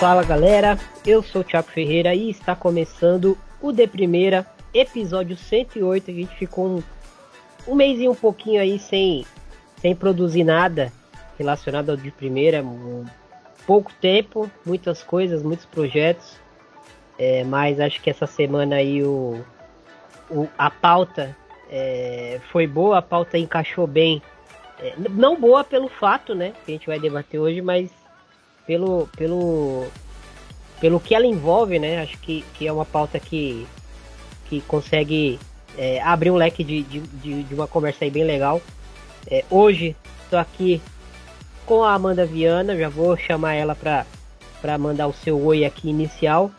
Fala galera, eu sou o Thiago Ferreira e está começando o De Primeira, episódio 108. A gente ficou um, um mês e um pouquinho aí sem, sem produzir nada relacionado ao De Primeira, um, pouco tempo, muitas coisas, muitos projetos, é, mas acho que essa semana aí o, o a pauta é, foi boa, a pauta encaixou bem. É, não boa pelo fato, né, que a gente vai debater hoje, mas pelo, pelo, pelo que ela envolve, né? Acho que, que é uma pauta que, que consegue é, abrir um leque de, de, de, uma conversa aí bem legal. É, hoje estou aqui com a Amanda Viana, já vou chamar ela para mandar o seu oi aqui inicial.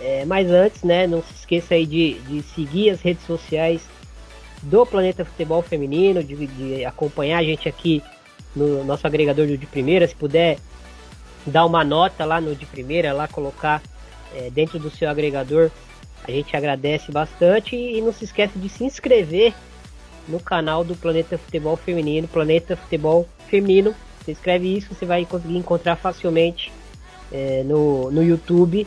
É, mas antes, né, não se esqueça aí de, de seguir as redes sociais do Planeta Futebol Feminino, de, de acompanhar a gente aqui no nosso agregador de primeira, se puder dar uma nota lá no de primeira, lá colocar é, dentro do seu agregador. A gente agradece bastante e não se esqueça de se inscrever no canal do Planeta Futebol Feminino, Planeta Futebol Feminino. Você escreve isso, você vai conseguir encontrar facilmente é, no, no YouTube,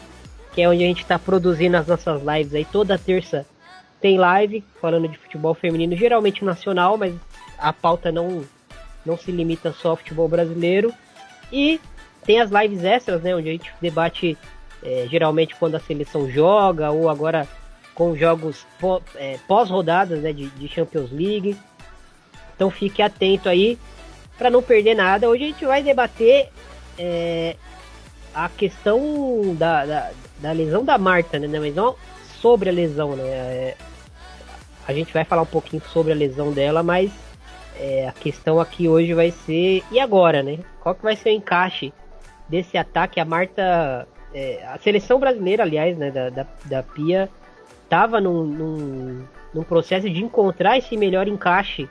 que é onde a gente está produzindo as nossas lives aí. Toda terça tem live falando de futebol feminino, geralmente nacional, mas a pauta não, não se limita só ao futebol brasileiro. E tem as lives extras, né? Onde a gente debate é, geralmente quando a seleção joga ou agora com jogos é, pós-rodadas né, de, de, Champions League. Então fique atento aí para não perder nada. Hoje a gente vai debater é, a questão da, da, da, lesão da Marta, né? Mas não sobre a lesão, né? É, a gente vai falar um pouquinho sobre a lesão dela, mas é, a questão aqui hoje vai ser e agora, né? Qual que vai ser o encaixe desse ataque. A Marta, é, a seleção brasileira, aliás, né, da, da, da Pia, estava num, num, num, processo de encontrar esse melhor encaixe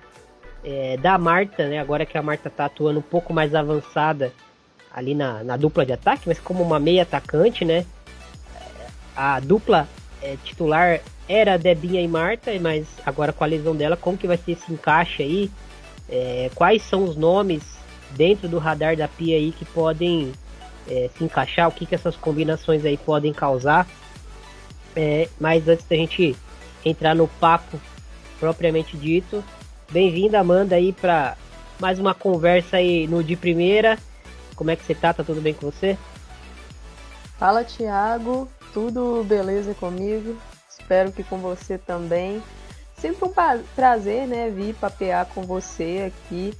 é, da Marta, né, agora que a Marta está atuando um pouco mais avançada ali na, na dupla de ataque, mas como uma meia atacante, né, a dupla é, titular era Debinha e Marta, mas agora com a lesão dela, como que vai ser esse encaixe aí? É, quais são os nomes dentro do radar da Pia aí que podem é, se encaixar, o que, que essas combinações aí podem causar. É, mas antes da gente entrar no papo propriamente dito, bem-vinda Amanda aí para mais uma conversa aí no de primeira. Como é que você tá? Tá tudo bem com você? Fala Thiago, tudo beleza comigo? Espero que com você também. Sempre um prazer, né, vir papear com você aqui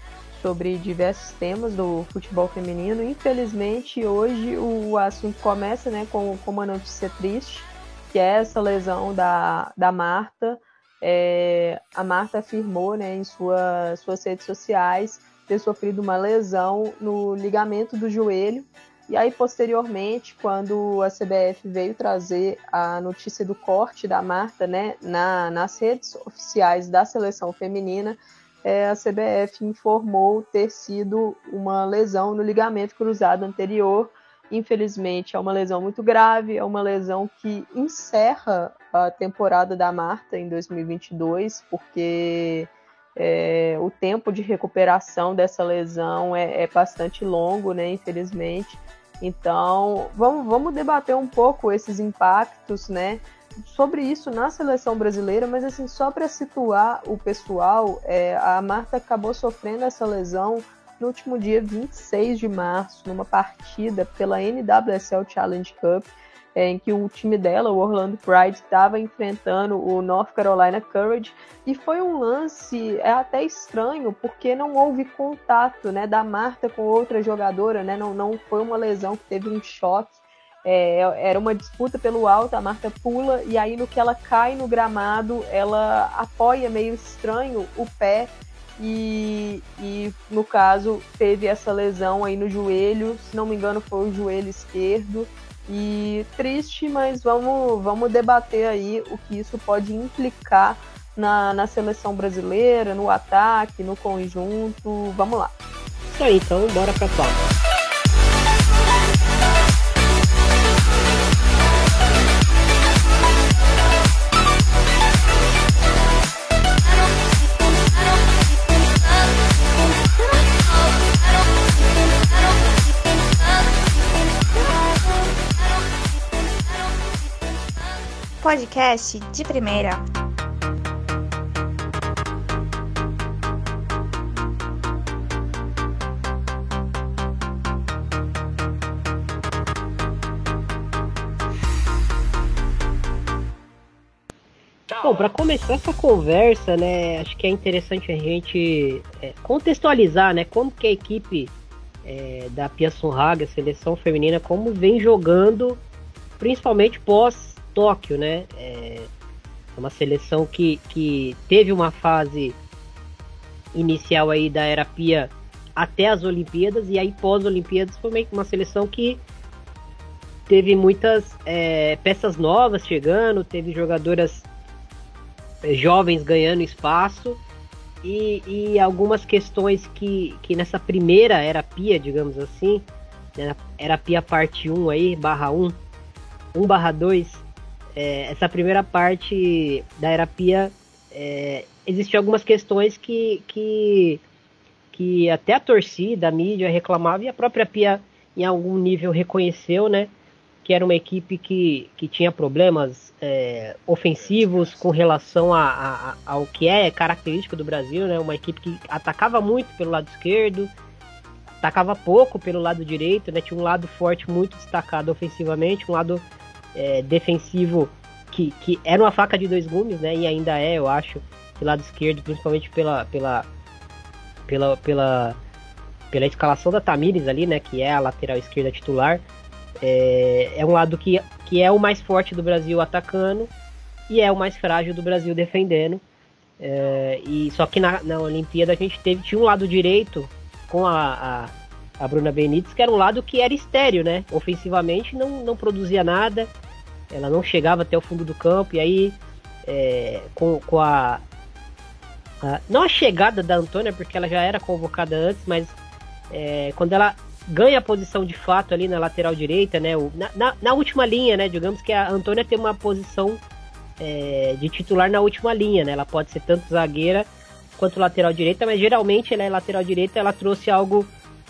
sobre diversos temas do futebol feminino. Infelizmente, hoje o assunto começa né, com, com uma notícia triste, que é essa lesão da, da Marta. É, a Marta afirmou né, em sua, suas redes sociais ter sofrido uma lesão no ligamento do joelho. E aí, posteriormente, quando a CBF veio trazer a notícia do corte da Marta né, na, nas redes oficiais da seleção feminina, é, a CBF informou ter sido uma lesão no ligamento cruzado anterior. Infelizmente, é uma lesão muito grave, é uma lesão que encerra a temporada da Marta em 2022, porque é, o tempo de recuperação dessa lesão é, é, bastante longo, né? Infelizmente. Então, vamos, vamos debater um pouco esses impactos, né? Sobre isso na seleção brasileira, mas assim, só para situar o pessoal, é, a Marta acabou sofrendo essa lesão no último dia 26 de março, numa partida pela NWSL Challenge Cup, é, em que o time dela, o Orlando Pride, estava enfrentando o North Carolina Courage, e foi um lance é até estranho, porque não houve contato né, da Marta com outra jogadora, né, não, não foi uma lesão que teve um choque, é, era uma disputa pelo alto, a Marta pula e aí no que ela cai no gramado, ela apoia meio estranho o pé e, e no caso teve essa lesão aí no joelho, se não me engano foi o joelho esquerdo. E triste, mas vamos, vamos debater aí o que isso pode implicar na, na seleção brasileira, no ataque, no conjunto. Vamos lá. Isso aí, então bora pra pauta. Podcast de primeira. Bom, para começar essa conversa, né, acho que é interessante a gente é, contextualizar, né, como que a equipe é, da Pia Sunhaga, a seleção feminina, como vem jogando, principalmente pós Tóquio, né? É uma seleção que, que teve uma fase inicial aí da era Pia até as Olimpíadas e aí pós-Olimpíadas foi meio que uma seleção que teve muitas é, peças novas chegando, teve jogadoras é, jovens ganhando espaço e, e, algumas questões que, que nessa primeira era Pia, digamos assim, né, era Pia parte 1 aí, barra 1, 1 barra 2, é, essa primeira parte da Era Pia, é, existiam algumas questões que, que, que até a torcida, a mídia reclamava e a própria Pia em algum nível reconheceu, né? Que era uma equipe que, que tinha problemas é, ofensivos com relação a, a, ao que é característico do Brasil, né? Uma equipe que atacava muito pelo lado esquerdo, atacava pouco pelo lado direito, né? Tinha um lado forte muito destacado ofensivamente, um lado é, defensivo que, que era uma faca de dois gumes, né? E ainda é, eu acho, do lado esquerdo, principalmente pela, pela, pela, pela, pela escalação da Tamires ali, né? Que é a lateral esquerda titular. É, é um lado que, que é o mais forte do Brasil atacando e é o mais frágil do Brasil defendendo. É, e só que na, na Olimpíada a gente teve tinha um lado direito com a, a, a Bruna Benítez, que era um lado que era estéreo, né? Ofensivamente não, não produzia nada ela não chegava até o fundo do campo, e aí é, com, com a, a, Não a chegada da Antônia, porque ela já era convocada antes, mas é, quando ela ganha a posição de fato ali na lateral direita, né? O, na, na, na, última linha, né? Digamos que a Antônia tem uma posição é, de titular na última linha, né? Ela pode ser tanto zagueira quanto lateral direita, mas geralmente ela é lateral direita, ela trouxe algo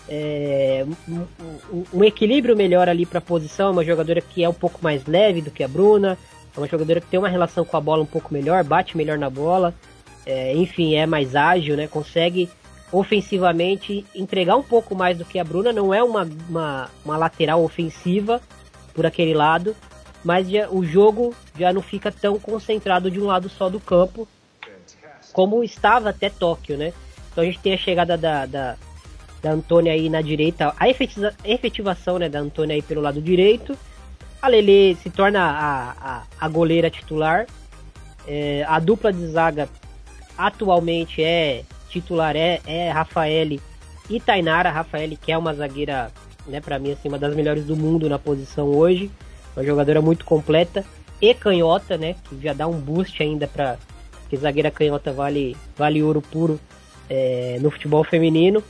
é, um, um, equilíbrio melhor ali para a posição. É uma jogadora que é um pouco mais leve do que a Bruna, é uma jogadora que tem uma relação com a bola um pouco melhor, bate melhor na bola, é, enfim, é mais ágil, né? Consegue ofensivamente entregar um pouco mais do que a Bruna. Não é uma, uma, uma lateral ofensiva por aquele lado, mas já, o jogo já não fica tão concentrado de um lado só do campo como estava até Tóquio, né? Então a gente tem a chegada da, da da Antônia aí na direita, a efetiva, efetivação né, da Antônia aí pelo lado direito. A Lele se torna a, a, a goleira titular. É, a dupla de zaga atualmente é titular, é, é Rafael e Tainara. Rafael, que é uma zagueira, né, para mim, assim, uma das melhores do mundo na posição hoje. Uma jogadora muito completa. E canhota, né, que já dá um boost ainda para que zagueira canhota vale, vale ouro puro é, no futebol feminino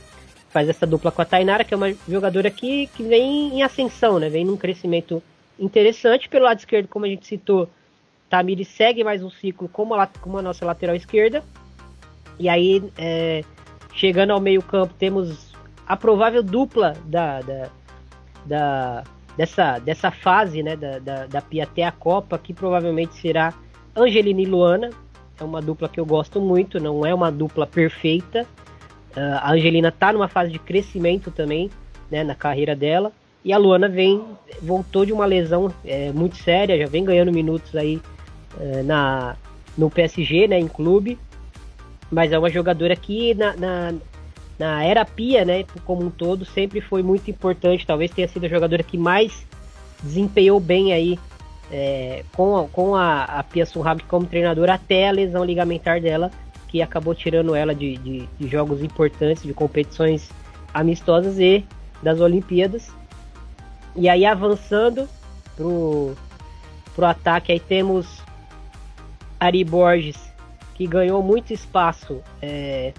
faz essa dupla com a Tainara, que é uma jogadora que, que vem em ascensão, né? Vem num crescimento interessante. Pelo lado esquerdo, como a gente citou, Tamiri segue mais um ciclo como a, como a nossa lateral esquerda. E aí, é, chegando ao meio campo, temos a provável dupla da, da, da dessa, dessa fase né, da, da, da Pia até a Copa, que provavelmente será Angelina e Luana. É uma dupla que eu gosto muito, não é uma dupla perfeita, a Angelina tá numa fase de crescimento também, né, na carreira dela. E a Luana vem, voltou de uma lesão é, muito séria, já vem ganhando minutos aí é, na, no PSG, né, em clube. Mas é uma jogadora que na, na, na era Pia, né, como um todo, sempre foi muito importante. Talvez tenha sido a jogadora que mais desempenhou bem aí é, com, a, com a, a Pia Sunhag como treinadora até a lesão ligamentar dela que acabou tirando ela de, de, de jogos importantes, de competições amistosas e das Olimpíadas. E aí avançando pro, pro ataque, aí temos Ari Borges, que ganhou muito espaço é,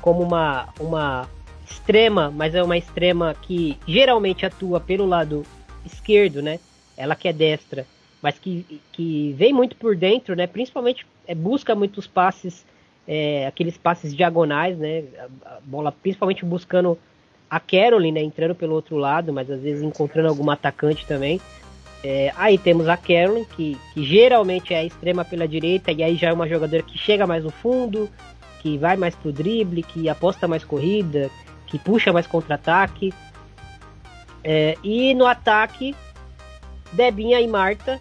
como uma, uma extrema, mas é uma extrema que geralmente atua pelo lado esquerdo, né? Ela que é destra, mas que, que vem muito por dentro, né? Principalmente é, busca muitos passes, é, aqueles passes diagonais, né? A, bola principalmente buscando a Caroline, né? Entrando pelo outro lado, mas às vezes encontrando algum atacante também. É, aí temos a Carolyn, que, que geralmente é extrema pela direita, e aí já é uma jogadora que chega mais no fundo, que vai mais pro drible, que aposta mais corrida, que puxa mais contra-ataque. É, e no ataque, Debinha e Marta.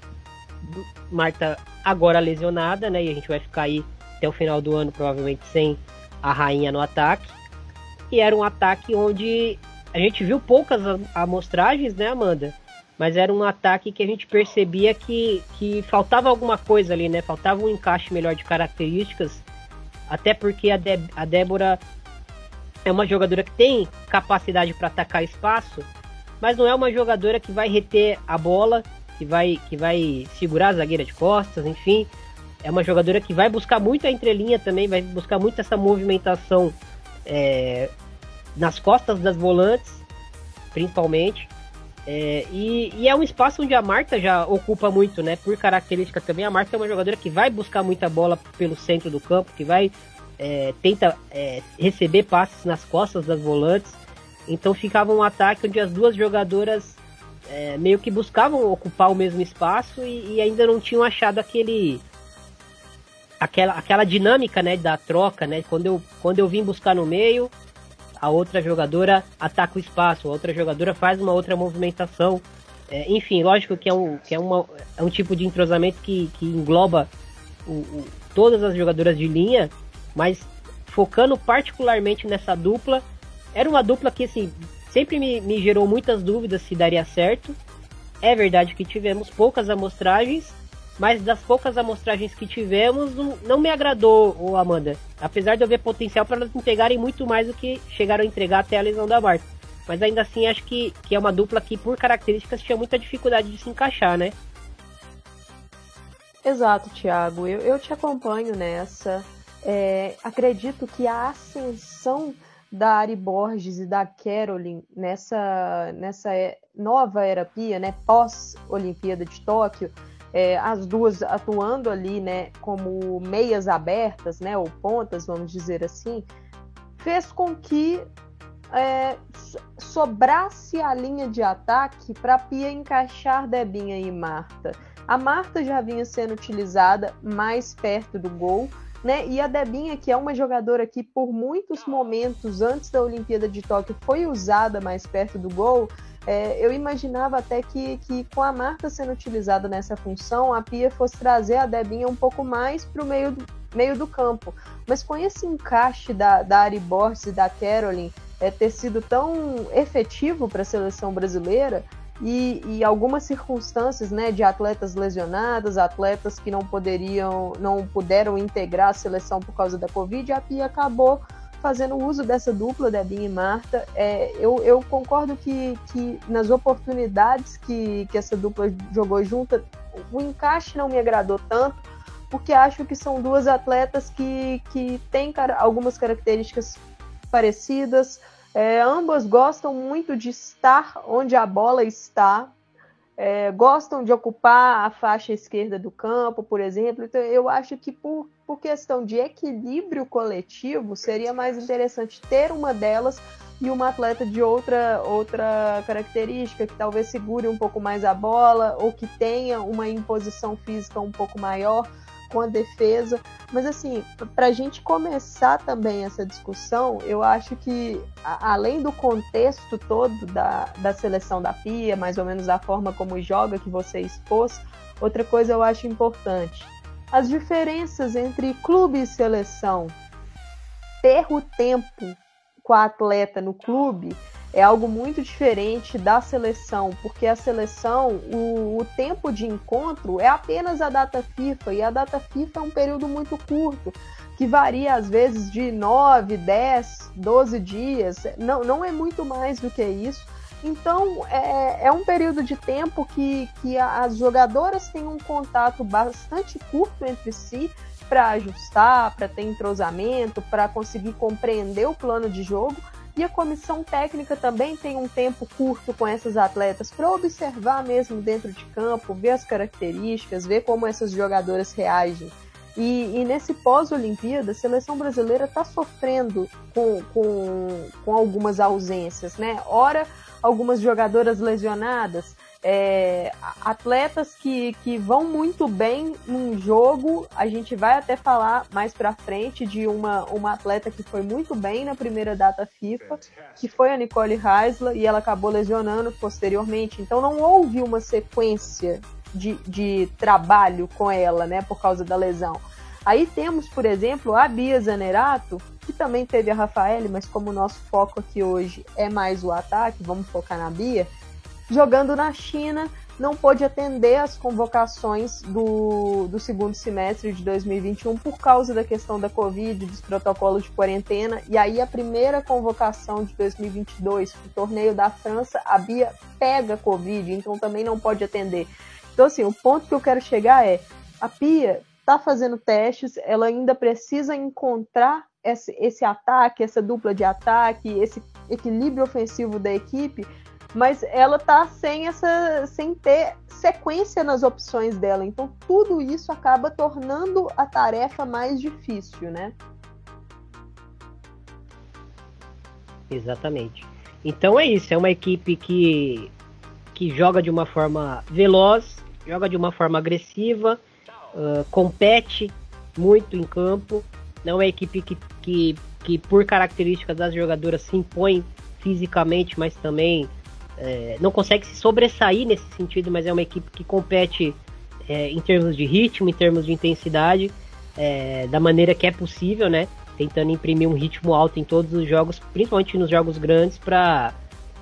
Marta agora lesionada, né? E a gente vai ficar aí até o final do ano, provavelmente, sem a rainha no ataque. E era um ataque onde a gente viu poucas amostragens, né, Amanda? mas era um ataque que a gente percebia que, que faltava alguma coisa ali, né? Faltava um encaixe melhor de características, até porque a, a Débora é uma jogadora que tem capacidade para atacar espaço, mas não é uma jogadora que vai reter a bola, que vai, que vai segurar a zagueira de costas, enfim. É uma jogadora que vai buscar muito a entrelinha também, vai buscar muito essa movimentação é, nas costas das volantes, principalmente. É, e, e, é um espaço onde a Marta já ocupa muito, né? Por característica também, a Marta é uma jogadora que vai buscar muita bola pelo centro do campo, que vai é, tenta é, receber passes nas costas das volantes. Então ficava um ataque onde as duas jogadoras é, meio que buscavam ocupar o mesmo espaço e, e, ainda não tinham achado aquele aquela, aquela dinâmica né, da troca, né? Quando eu, quando eu vim buscar no meio, a outra jogadora ataca o espaço, a outra jogadora faz uma outra movimentação. É, enfim, lógico que é um, que é uma, é um tipo de entrosamento que, que engloba o, o, todas as jogadoras de linha, mas focando particularmente nessa dupla, era uma dupla que assim, sempre me, me gerou muitas dúvidas se daria certo. É verdade que tivemos poucas amostragens, mas das poucas amostragens que tivemos, não, me agradou, o Amanda. Apesar de eu ver potencial para elas entregarem muito mais do que chegaram a entregar até a lesão da Marta. Mas ainda assim, acho que, que é uma dupla que, por características, tinha muita dificuldade de se encaixar, né? Exato, Thiago. Eu, eu te acompanho nessa. É, acredito que a ascensão da Ari Borges e da Caroline nessa, nessa nova era Pia, né, pós-Olimpíada de Tóquio, é, as duas atuando ali, né, como meias abertas, né, ou pontas, vamos dizer assim, fez com que é, sobrasse a linha de ataque para Pia encaixar Debinha e Marta. A Marta já vinha sendo utilizada mais perto do gol, né? E a Debinha, que é uma jogadora que por muitos momentos antes da Olimpíada de Tóquio foi usada mais perto do gol, é, eu imaginava até que, que com a Marta sendo utilizada nessa função, a Pia fosse trazer a Debinha um pouco mais para o meio do, meio do campo. Mas com esse encaixe da, da Ari Borges e da Caroline é, ter sido tão efetivo para a seleção brasileira, e, e, algumas circunstâncias né, de atletas lesionadas, atletas que não poderiam, não puderam integrar a seleção por causa da Covid, a Pia acabou fazendo uso dessa dupla, Debinha e Marta. É, eu, eu, concordo que, que nas oportunidades que, que essa dupla jogou junta, o encaixe não me agradou tanto, porque acho que são duas atletas que, que têm algumas características parecidas. É, ambas gostam muito de estar onde a bola está, é, gostam de ocupar a faixa esquerda do campo, por exemplo. Então, eu acho que por, por questão de equilíbrio coletivo, seria mais interessante ter uma delas e uma atleta de outra, outra característica, que talvez segure um pouco mais a bola ou que tenha uma imposição física um pouco maior com a defesa. Mas assim, para a gente começar também essa discussão, eu acho que a, além do contexto todo da, da seleção da Pia, mais ou menos a forma como joga que você expôs, outra coisa eu acho importante. As diferenças entre clube e seleção. Ter o tempo com a atleta no clube é algo muito diferente da seleção, porque a seleção, o, o, tempo de encontro é apenas a data FIFA, e a data FIFA é um período muito curto, que varia às vezes de 9, 10, 12 dias, não, não é muito mais do que isso. Então é, é um período de tempo que, que as jogadoras têm um contato bastante curto entre si para ajustar, para ter entrosamento, para conseguir compreender o plano de jogo. E a comissão técnica também tem um tempo curto com essas atletas para observar mesmo dentro de campo, ver as características, ver como essas jogadoras reagem. E, e nesse pós-Olimpíada, a seleção brasileira está sofrendo com, com, com algumas ausências, né? Ora, algumas jogadoras lesionadas, é, atletas que, que vão muito bem num jogo. A gente vai até falar mais para frente de uma, uma atleta que foi muito bem na primeira data FIFA, que foi a Nicole Heisler, e ela acabou lesionando posteriormente. Então não houve uma sequência de, de trabalho com ela, né, por causa da lesão. Aí temos, por exemplo, a Bia Zanerato, que também teve a Rafaele, mas como o nosso foco aqui hoje é mais o ataque, vamos focar na Bia jogando na China, não pôde atender as convocações do, do segundo semestre de 2021 por causa da questão da Covid, dos protocolos de quarentena. E aí, a primeira convocação de 2022, o torneio da França, a Bia pega Covid, então também não pode atender. Então, assim, o ponto que eu quero chegar é: a Pia está fazendo testes, ela ainda precisa encontrar esse, esse ataque, essa dupla de ataque, esse equilíbrio ofensivo da equipe mas ela tá sem essa sem ter sequência nas opções dela. Então tudo isso acaba tornando a tarefa mais difícil, né? Exatamente. Então é isso, é uma equipe que que joga de uma forma veloz, joga de uma forma agressiva, uh, compete muito em campo. Não é equipe que, que, que, por características das jogadoras, se impõe fisicamente, mas também é, não consegue se sobressair nesse sentido, mas é uma equipe que compete é, em termos de ritmo, em termos de intensidade, é, da maneira que é possível, né? Tentando imprimir um ritmo alto em todos os jogos, principalmente nos jogos grandes, para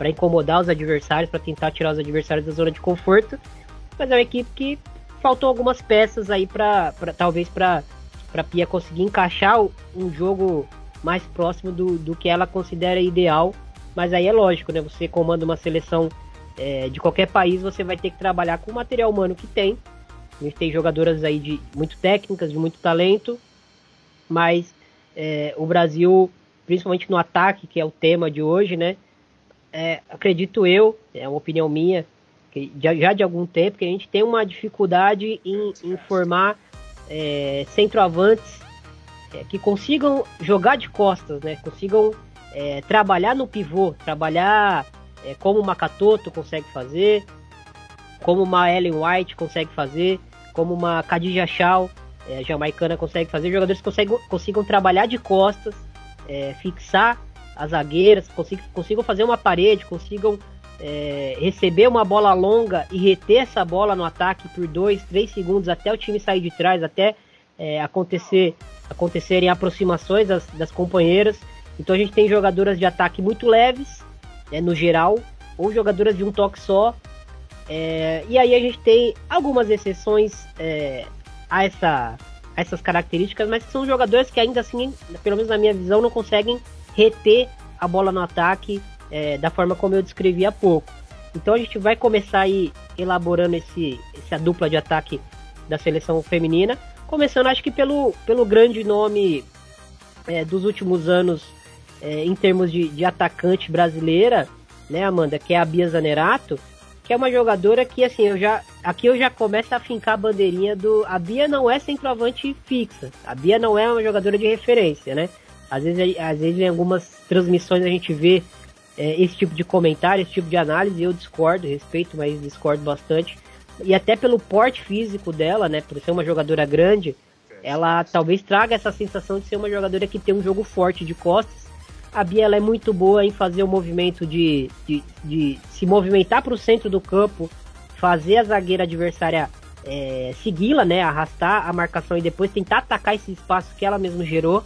incomodar os adversários, para tentar tirar os adversários da zona de conforto. Mas é uma equipe que faltou algumas peças aí para talvez para para Pia conseguir encaixar um jogo mais próximo do, do que ela considera ideal mas aí é lógico, né? Você comanda uma seleção é, de qualquer país, você vai ter que trabalhar com o material humano que tem. A gente tem jogadoras aí de muito técnicas, de muito talento, mas é, o Brasil, principalmente no ataque, que é o tema de hoje, né? É, acredito eu, é uma opinião minha, que já, já, de algum tempo, que a gente tem uma dificuldade em, em formar é, centroavantes é, que consigam jogar de costas, né? Consigam é, trabalhar no pivô, trabalhar é, como uma Katoto consegue fazer, como uma Ellen White consegue fazer, como uma Khadija Shaw, é, jamaicana, consegue fazer, jogadores que consigam, consigam trabalhar de costas, é, fixar as zagueiras, consigam, consigam fazer uma parede, consigam é, receber uma bola longa e reter essa bola no ataque por 2, 3 segundos até o time sair de trás, até é, acontecer acontecerem aproximações das, das companheiras então a gente tem jogadoras de ataque muito leves, né, no geral, ou jogadoras de um toque só. É, e aí a gente tem algumas exceções é, a, essa, a essas características, mas são jogadores que ainda assim, pelo menos na minha visão, não conseguem reter a bola no ataque é, da forma como eu descrevi há pouco. Então a gente vai começar aí elaborando esse, essa dupla de ataque da seleção feminina, começando acho que pelo, pelo grande nome é, dos últimos anos é, em termos de, de atacante brasileira, né, Amanda, que é a Bia Zanerato, que é uma jogadora que, assim, eu já. Aqui eu já começo a fincar a bandeirinha do. A Bia não é centroavante fixa. A Bia não é uma jogadora de referência, né? Às vezes, às vezes em algumas transmissões a gente vê é, esse tipo de comentário, esse tipo de análise, eu discordo, respeito, mas discordo bastante. E até pelo porte físico dela, né? Por ser uma jogadora grande, ela talvez traga essa sensação de ser uma jogadora que tem um jogo forte de costas a Bia é muito boa em fazer o movimento de, de, de se movimentar para o centro do campo, fazer a zagueira adversária é, segui-la, né, arrastar a marcação e depois tentar atacar esse espaço que ela mesma gerou.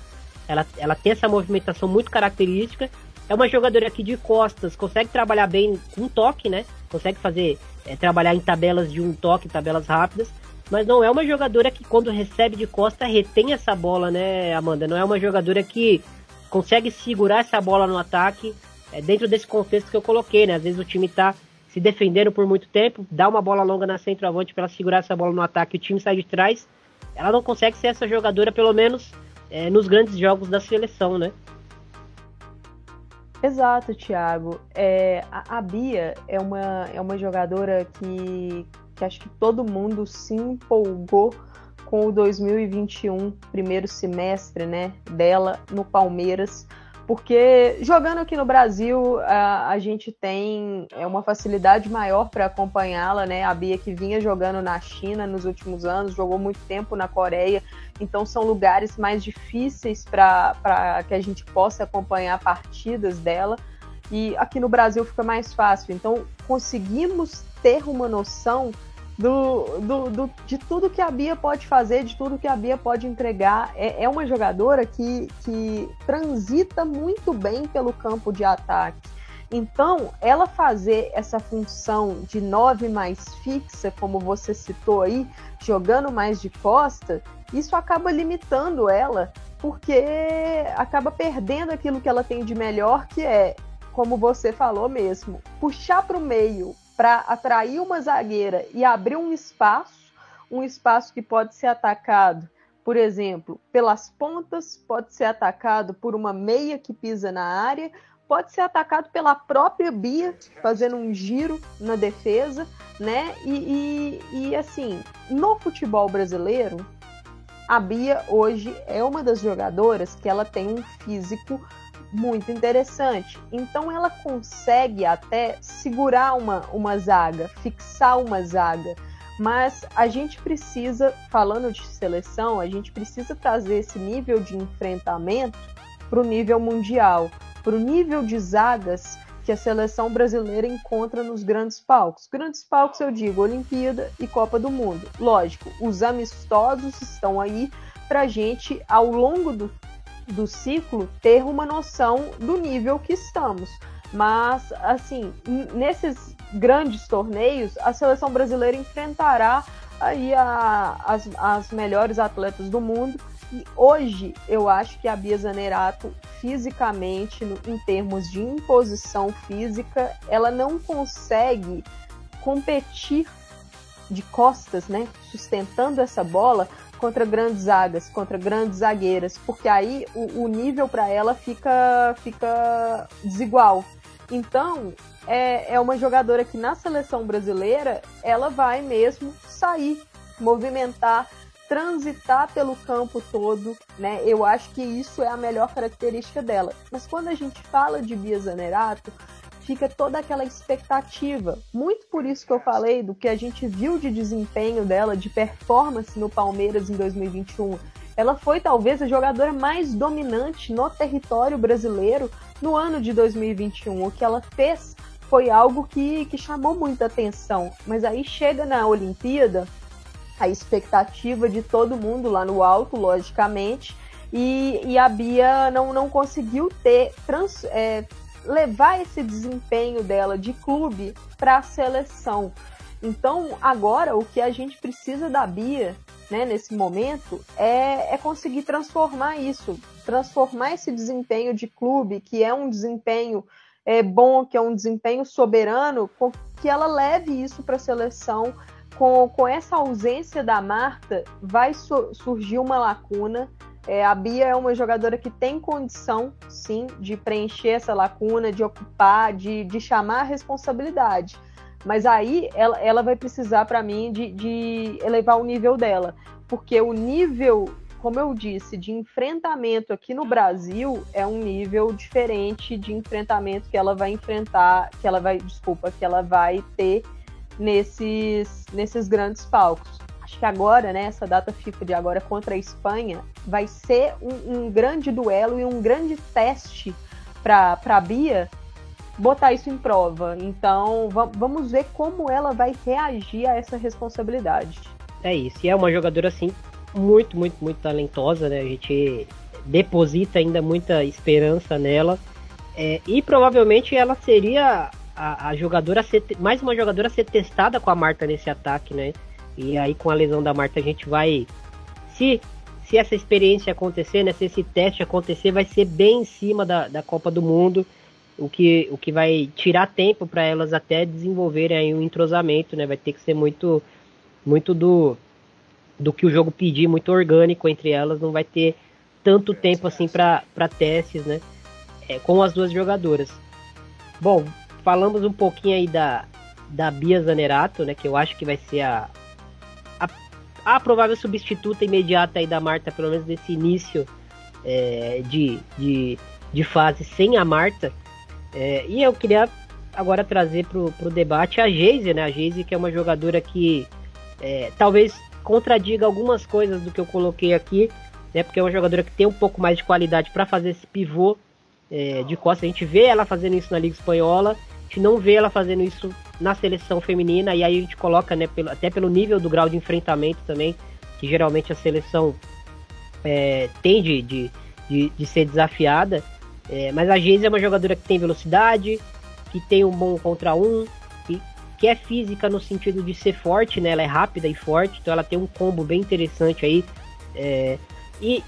Ela, ela tem essa movimentação muito característica. É uma jogadora que de costas consegue trabalhar bem com toque, né? Consegue fazer é, trabalhar em tabelas de um toque, tabelas rápidas. Mas não é uma jogadora que quando recebe de costa retém essa bola, né, Amanda? Não é uma jogadora que consegue segurar essa bola no ataque é, dentro desse contexto que eu coloquei, né? Às vezes o time tá se defendendo por muito tempo, dá uma bola longa na centroavante para segurar essa bola no ataque, o time sai de trás, ela não consegue ser essa jogadora, pelo menos é, nos grandes jogos da seleção, né? Exato, Thiago. É, a, a, Bia é uma, é uma jogadora que, que acho que todo mundo se empolgou com o 2021, primeiro semestre né, dela no Palmeiras porque jogando aqui no Brasil a, a gente tem é uma facilidade maior para acompanhá-la, né? A Bia que vinha jogando na China nos últimos anos, jogou muito tempo na Coreia, então são lugares mais difíceis para que a gente possa acompanhar partidas dela. E aqui no Brasil fica mais fácil. Então conseguimos ter uma noção do, do, do, de tudo que a Bia pode fazer, de tudo que a Bia pode entregar. É, é uma jogadora que, que transita muito bem pelo campo de ataque. Então, ela fazer essa função de nove mais fixa, como você citou aí, jogando mais de costa, isso acaba limitando ela, porque acaba perdendo aquilo que ela tem de melhor, que é, como você falou mesmo, puxar para o meio, para atrair uma zagueira e abrir um espaço, um espaço que pode ser atacado, por exemplo, pelas pontas, pode ser atacado por uma meia que pisa na área, pode ser atacado pela própria Bia, fazendo um giro na defesa, né? E, e, e assim, no futebol brasileiro, a Bia hoje é uma das jogadoras que ela tem um físico muito interessante. Então ela consegue até segurar uma, uma zaga, fixar uma zaga. Mas a gente precisa, falando de seleção, a gente precisa trazer esse nível de enfrentamento para o nível mundial, para o nível de zagas que a seleção brasileira encontra nos grandes palcos. Grandes palcos, eu digo, Olimpíada e Copa do Mundo. Lógico, os amistosos estão aí para gente, ao longo do do ciclo ter uma noção do nível que estamos. Mas, assim, nesses grandes torneios, a seleção brasileira enfrentará aí a, as, as melhores atletas do mundo. E hoje eu acho que a Bia Zanerato, fisicamente, no, em termos de imposição física, ela não consegue competir de costas, né, sustentando essa bola contra grandes zagas, contra grandes zagueiras, porque aí o, o nível para ela fica, fica desigual. Então, é, é uma jogadora que na seleção brasileira ela vai mesmo sair, movimentar, transitar pelo campo todo, né? Eu acho que isso é a melhor característica dela. Mas quando a gente fala de Bia Zanerato, fica toda aquela expectativa. Muito por isso que eu falei do que a gente viu de desempenho dela, de performance no Palmeiras em 2021. Ela foi talvez a jogadora mais dominante no território brasileiro no ano de 2021. O que ela fez foi algo que, que chamou muita atenção. Mas aí chega na Olimpíada, a expectativa de todo mundo lá no alto, logicamente, e, e a Bia não, não conseguiu ter trans, é, levar esse desempenho dela de clube para a seleção. Então, agora, o que a gente precisa da Bia, né, nesse momento, é, é conseguir transformar isso, transformar esse desempenho de clube, que é um desempenho é, bom, que é um desempenho soberano, que ela leve isso para a seleção. Com, com essa ausência da Marta, vai su surgir uma lacuna é, a Bia é uma jogadora que tem condição, sim, de preencher essa lacuna, de ocupar, de, de chamar a responsabilidade. Mas aí ela, ela vai precisar, para mim, de, de elevar o nível dela. Porque o nível, como eu disse, de enfrentamento aqui no Brasil é um nível diferente de enfrentamento que ela vai enfrentar, que ela vai, desculpa, que ela vai ter nesses, nesses grandes palcos acho que agora, né, essa data FIFA de agora contra a Espanha, vai ser um, um grande duelo e um grande teste para a Bia botar isso em prova. Então, vamos ver como ela vai reagir a essa responsabilidade. É isso. E é uma jogadora, assim, muito, muito, muito talentosa, né? A gente deposita ainda muita esperança nela. É, e provavelmente ela seria a, a jogadora ser, mais uma jogadora a ser testada com a Marta nesse ataque, né? E aí com a lesão da Marta a gente vai. Se, se essa experiência acontecer, né, se esse teste acontecer, vai ser bem em cima da, da Copa do Mundo. O que, o que vai tirar tempo para elas até desenvolverem aí um entrosamento, né? Vai ter que ser muito, muito do, do que o jogo pedir, muito orgânico entre elas, não vai ter tanto tempo assim para testes, né? É, com as duas jogadoras. Bom, falamos um pouquinho aí da, da Bia Zanerato, né? Que eu acho que vai ser a, a, provável substituta imediata aí da Marta, pelo menos nesse início é, de, de, de fase sem a Marta. É, e eu queria agora trazer para o debate a Geise, né? A Geise que é uma jogadora que é, talvez contradiga algumas coisas do que eu coloquei aqui, né? Porque é uma jogadora que tem um pouco mais de qualidade para fazer esse pivô é, de costas. A gente vê ela fazendo isso na Liga Espanhola, gente não vê ela fazendo isso na seleção feminina, e aí a gente coloca, né, pelo, até pelo nível do grau de enfrentamento também, que geralmente a seleção é, tem de, de, de, de, ser desafiada. É, mas a Geise é uma jogadora que tem velocidade, que tem um bom contra um, que, que é física no sentido de ser forte, né? Ela é rápida e forte, então ela tem um combo bem interessante aí. É, e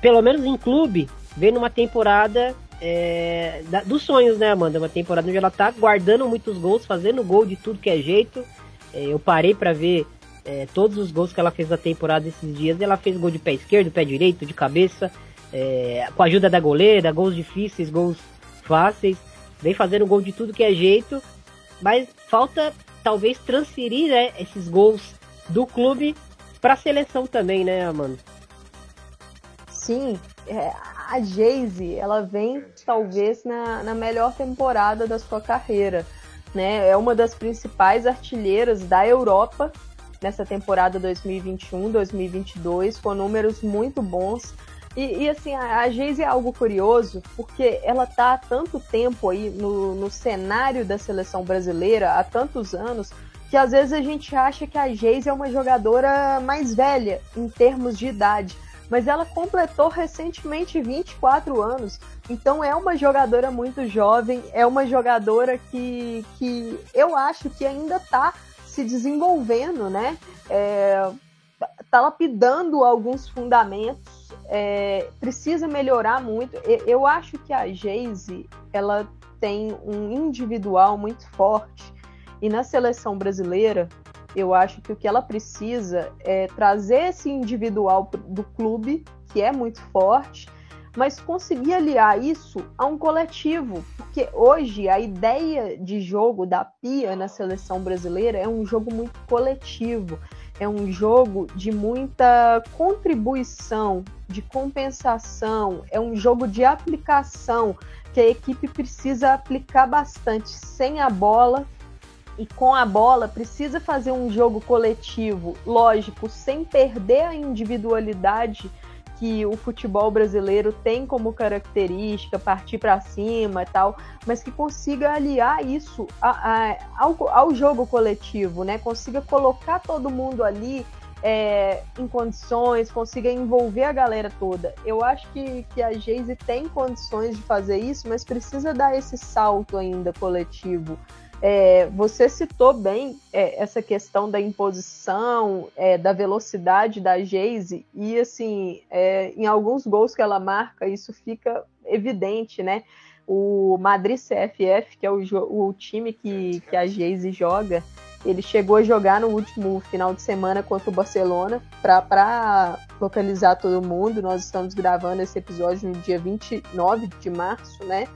pelo menos em clube, vem numa temporada é, da, dos sonhos, né, Amanda? Uma temporada onde ela tá guardando muitos gols, fazendo gol de tudo que é jeito. É, eu parei para ver é, todos os gols que ela fez na temporada esses dias. Ela fez gol de pé esquerdo, pé direito, de cabeça, é, com a ajuda da goleira, gols difíceis, gols fáceis. Vem fazendo gol de tudo que é jeito, mas falta talvez transferir né, esses gols do clube para a seleção também, né, Amanda? Sim, é, a Jayce, ela vem talvez na, na melhor temporada da sua carreira. Né? É uma das principais artilheiras da Europa nessa temporada 2021-2022, com números muito bons. E, e, assim, a, a Geise é algo curioso, porque ela tá há tanto tempo aí no, no cenário da seleção brasileira, há tantos anos, que às vezes a gente acha que a Geise é uma jogadora mais velha em termos de idade mas ela completou recentemente 24 anos. Então é uma jogadora muito jovem, é uma jogadora que, que eu acho que ainda está se desenvolvendo, né? É, tá lapidando alguns fundamentos, é, precisa melhorar muito. Eu acho que a Geise ela tem um individual muito forte e na seleção brasileira eu acho que o que ela precisa é trazer esse individual do clube, que é muito forte, mas conseguir aliar isso a um coletivo, porque hoje a ideia de jogo da Pia na seleção brasileira é um jogo muito coletivo, é um jogo de muita contribuição, de compensação, é um jogo de aplicação que a equipe precisa aplicar bastante. Sem a bola, e com a bola precisa fazer um jogo coletivo, lógico, sem perder a individualidade que o futebol brasileiro tem como característica, partir para cima e tal, mas que consiga aliar isso a, a, ao, ao, jogo coletivo, né? Consiga colocar todo mundo ali é, em condições, consiga envolver a galera toda. Eu acho que, que a Geise tem condições de fazer isso, mas precisa dar esse salto ainda coletivo. É, você citou bem é, essa questão da imposição, é, da velocidade da Geise, e assim, é, em alguns gols que ela marca, isso fica evidente, né? O Madrid CFF, que é o, o time que, que a Geise joga, ele chegou a jogar no último final de semana contra o Barcelona para localizar todo mundo. Nós estamos gravando esse episódio no dia 29 de março, né?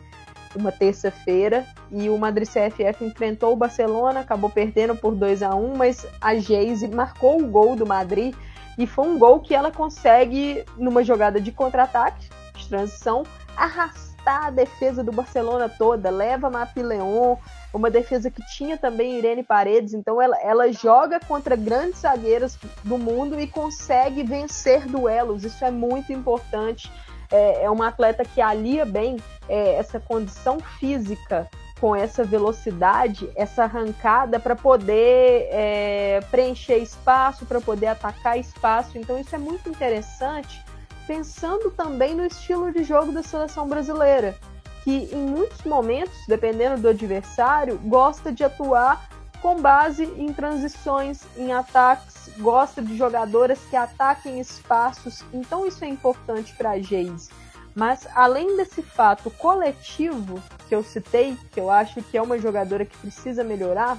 Uma terça-feira e o Madrid CFF enfrentou o Barcelona, acabou perdendo por 2 a 1 mas a Geise marcou o gol do Madrid e foi um gol que ela consegue, numa jogada de contra-ataque, de transição, arrastar a defesa do Barcelona toda, leva Mapileon, uma defesa que tinha também Irene Paredes, então ela, ela joga contra grandes zagueiras do mundo e consegue vencer duelos, isso é muito importante é, é uma atleta que alia bem é, essa condição física com essa velocidade, essa arrancada para poder é, preencher espaço, para poder atacar espaço. Então isso é muito interessante, pensando também no estilo de jogo da seleção brasileira, que em muitos momentos, dependendo do adversário, gosta de atuar com base em transições, em ataques, gosta de jogadoras que ataquem espaços, então isso é importante para a Geise. Mas além desse fato coletivo que eu citei, que eu acho que é uma jogadora que precisa melhorar,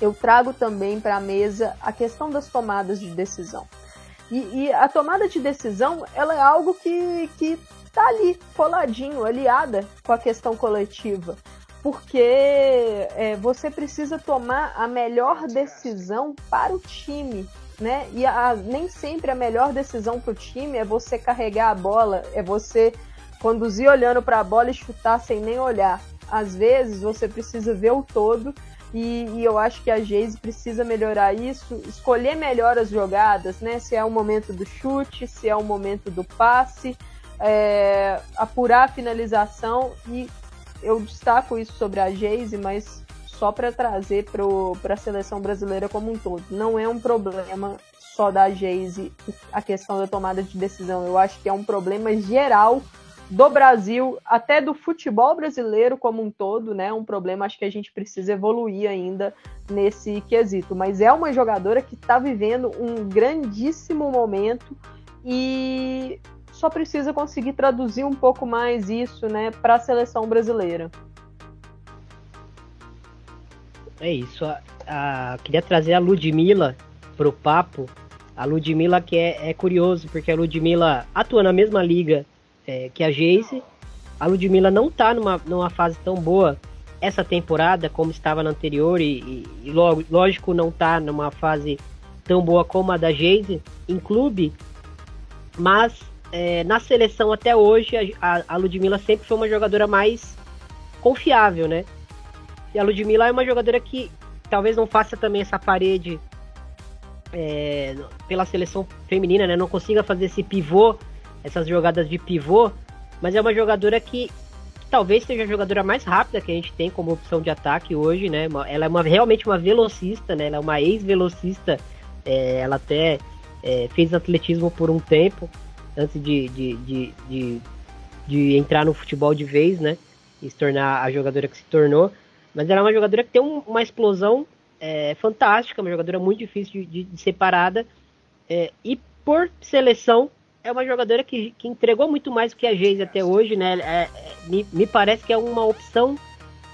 eu trago também para a mesa a questão das tomadas de decisão. E, e, a tomada de decisão, ela é algo que, que tá ali, coladinho, aliada com a questão coletiva. Porque é, você precisa tomar a melhor decisão para o time, né? E a, nem sempre a melhor decisão para o time é você carregar a bola, é você conduzir olhando para a bola e chutar sem nem olhar. Às vezes você precisa ver o todo e, e, eu acho que a Geise precisa melhorar isso, escolher melhor as jogadas, né? Se é o momento do chute, se é o momento do passe, é, apurar a finalização e eu destaco isso sobre a Geise, mas só para trazer para a seleção brasileira como um todo. Não é um problema só da Geise a questão da tomada de decisão. Eu acho que é um problema geral do Brasil, até do futebol brasileiro como um todo, né? Um problema, acho que a gente precisa evoluir ainda nesse quesito. Mas é uma jogadora que está vivendo um grandíssimo momento e só precisa conseguir traduzir um pouco mais isso, né, para a seleção brasileira. É isso. A, a, queria trazer a Ludmilla pro papo. A Ludmilla que é, é curioso, porque a Ludmilla atua na mesma liga é, que a Geise. A Ludmilla não tá numa, numa fase tão boa essa temporada como estava na anterior e, e, e lógico não tá numa fase tão boa como a da Geise em clube, mas é, na seleção até hoje a, a Ludmilla sempre foi uma jogadora mais confiável, né? E a Ludmilla é uma jogadora que talvez não faça também essa parede é, pela seleção feminina, né? Não consiga fazer esse pivô essas jogadas de pivô, mas é uma jogadora que, que, talvez seja a jogadora mais rápida que a gente tem como opção de ataque hoje, né? Ela é uma, realmente uma velocista, né? Ela é uma ex-velocista, é, ela até é, fez atletismo por um tempo, antes de, de, de, de, de entrar no futebol de vez, né? E se tornar a jogadora que se tornou. Mas ela é uma jogadora que tem um, uma explosão é, fantástica, uma jogadora muito difícil de, de, de ser parada. É, e por seleção, é uma jogadora que, que entregou muito mais do que a Geise até hoje, né? É, é, me, me parece que é uma opção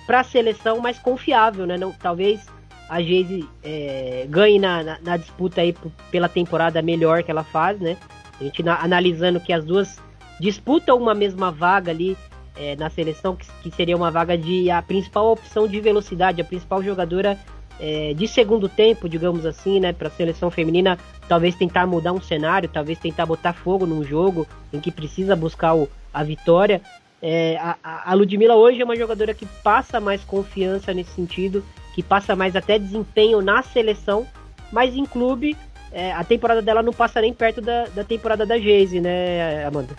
para a seleção mais confiável, né? Não, talvez a Geise é, ganhe na, na, na, disputa aí pela temporada melhor que ela faz, né? A gente na, analisando que as duas disputam uma mesma vaga ali é, na seleção, que, que, seria uma vaga de a principal opção de velocidade, a principal jogadora é, de segundo tempo, digamos assim, né, para a seleção feminina, talvez tentar mudar um cenário, talvez tentar botar fogo num jogo em que precisa buscar o, a vitória. É, a, a Ludmilla hoje é uma jogadora que passa mais confiança nesse sentido, que passa mais até desempenho na seleção, mas em clube é, a temporada dela não passa nem perto da, da temporada da Geise, né, Amanda?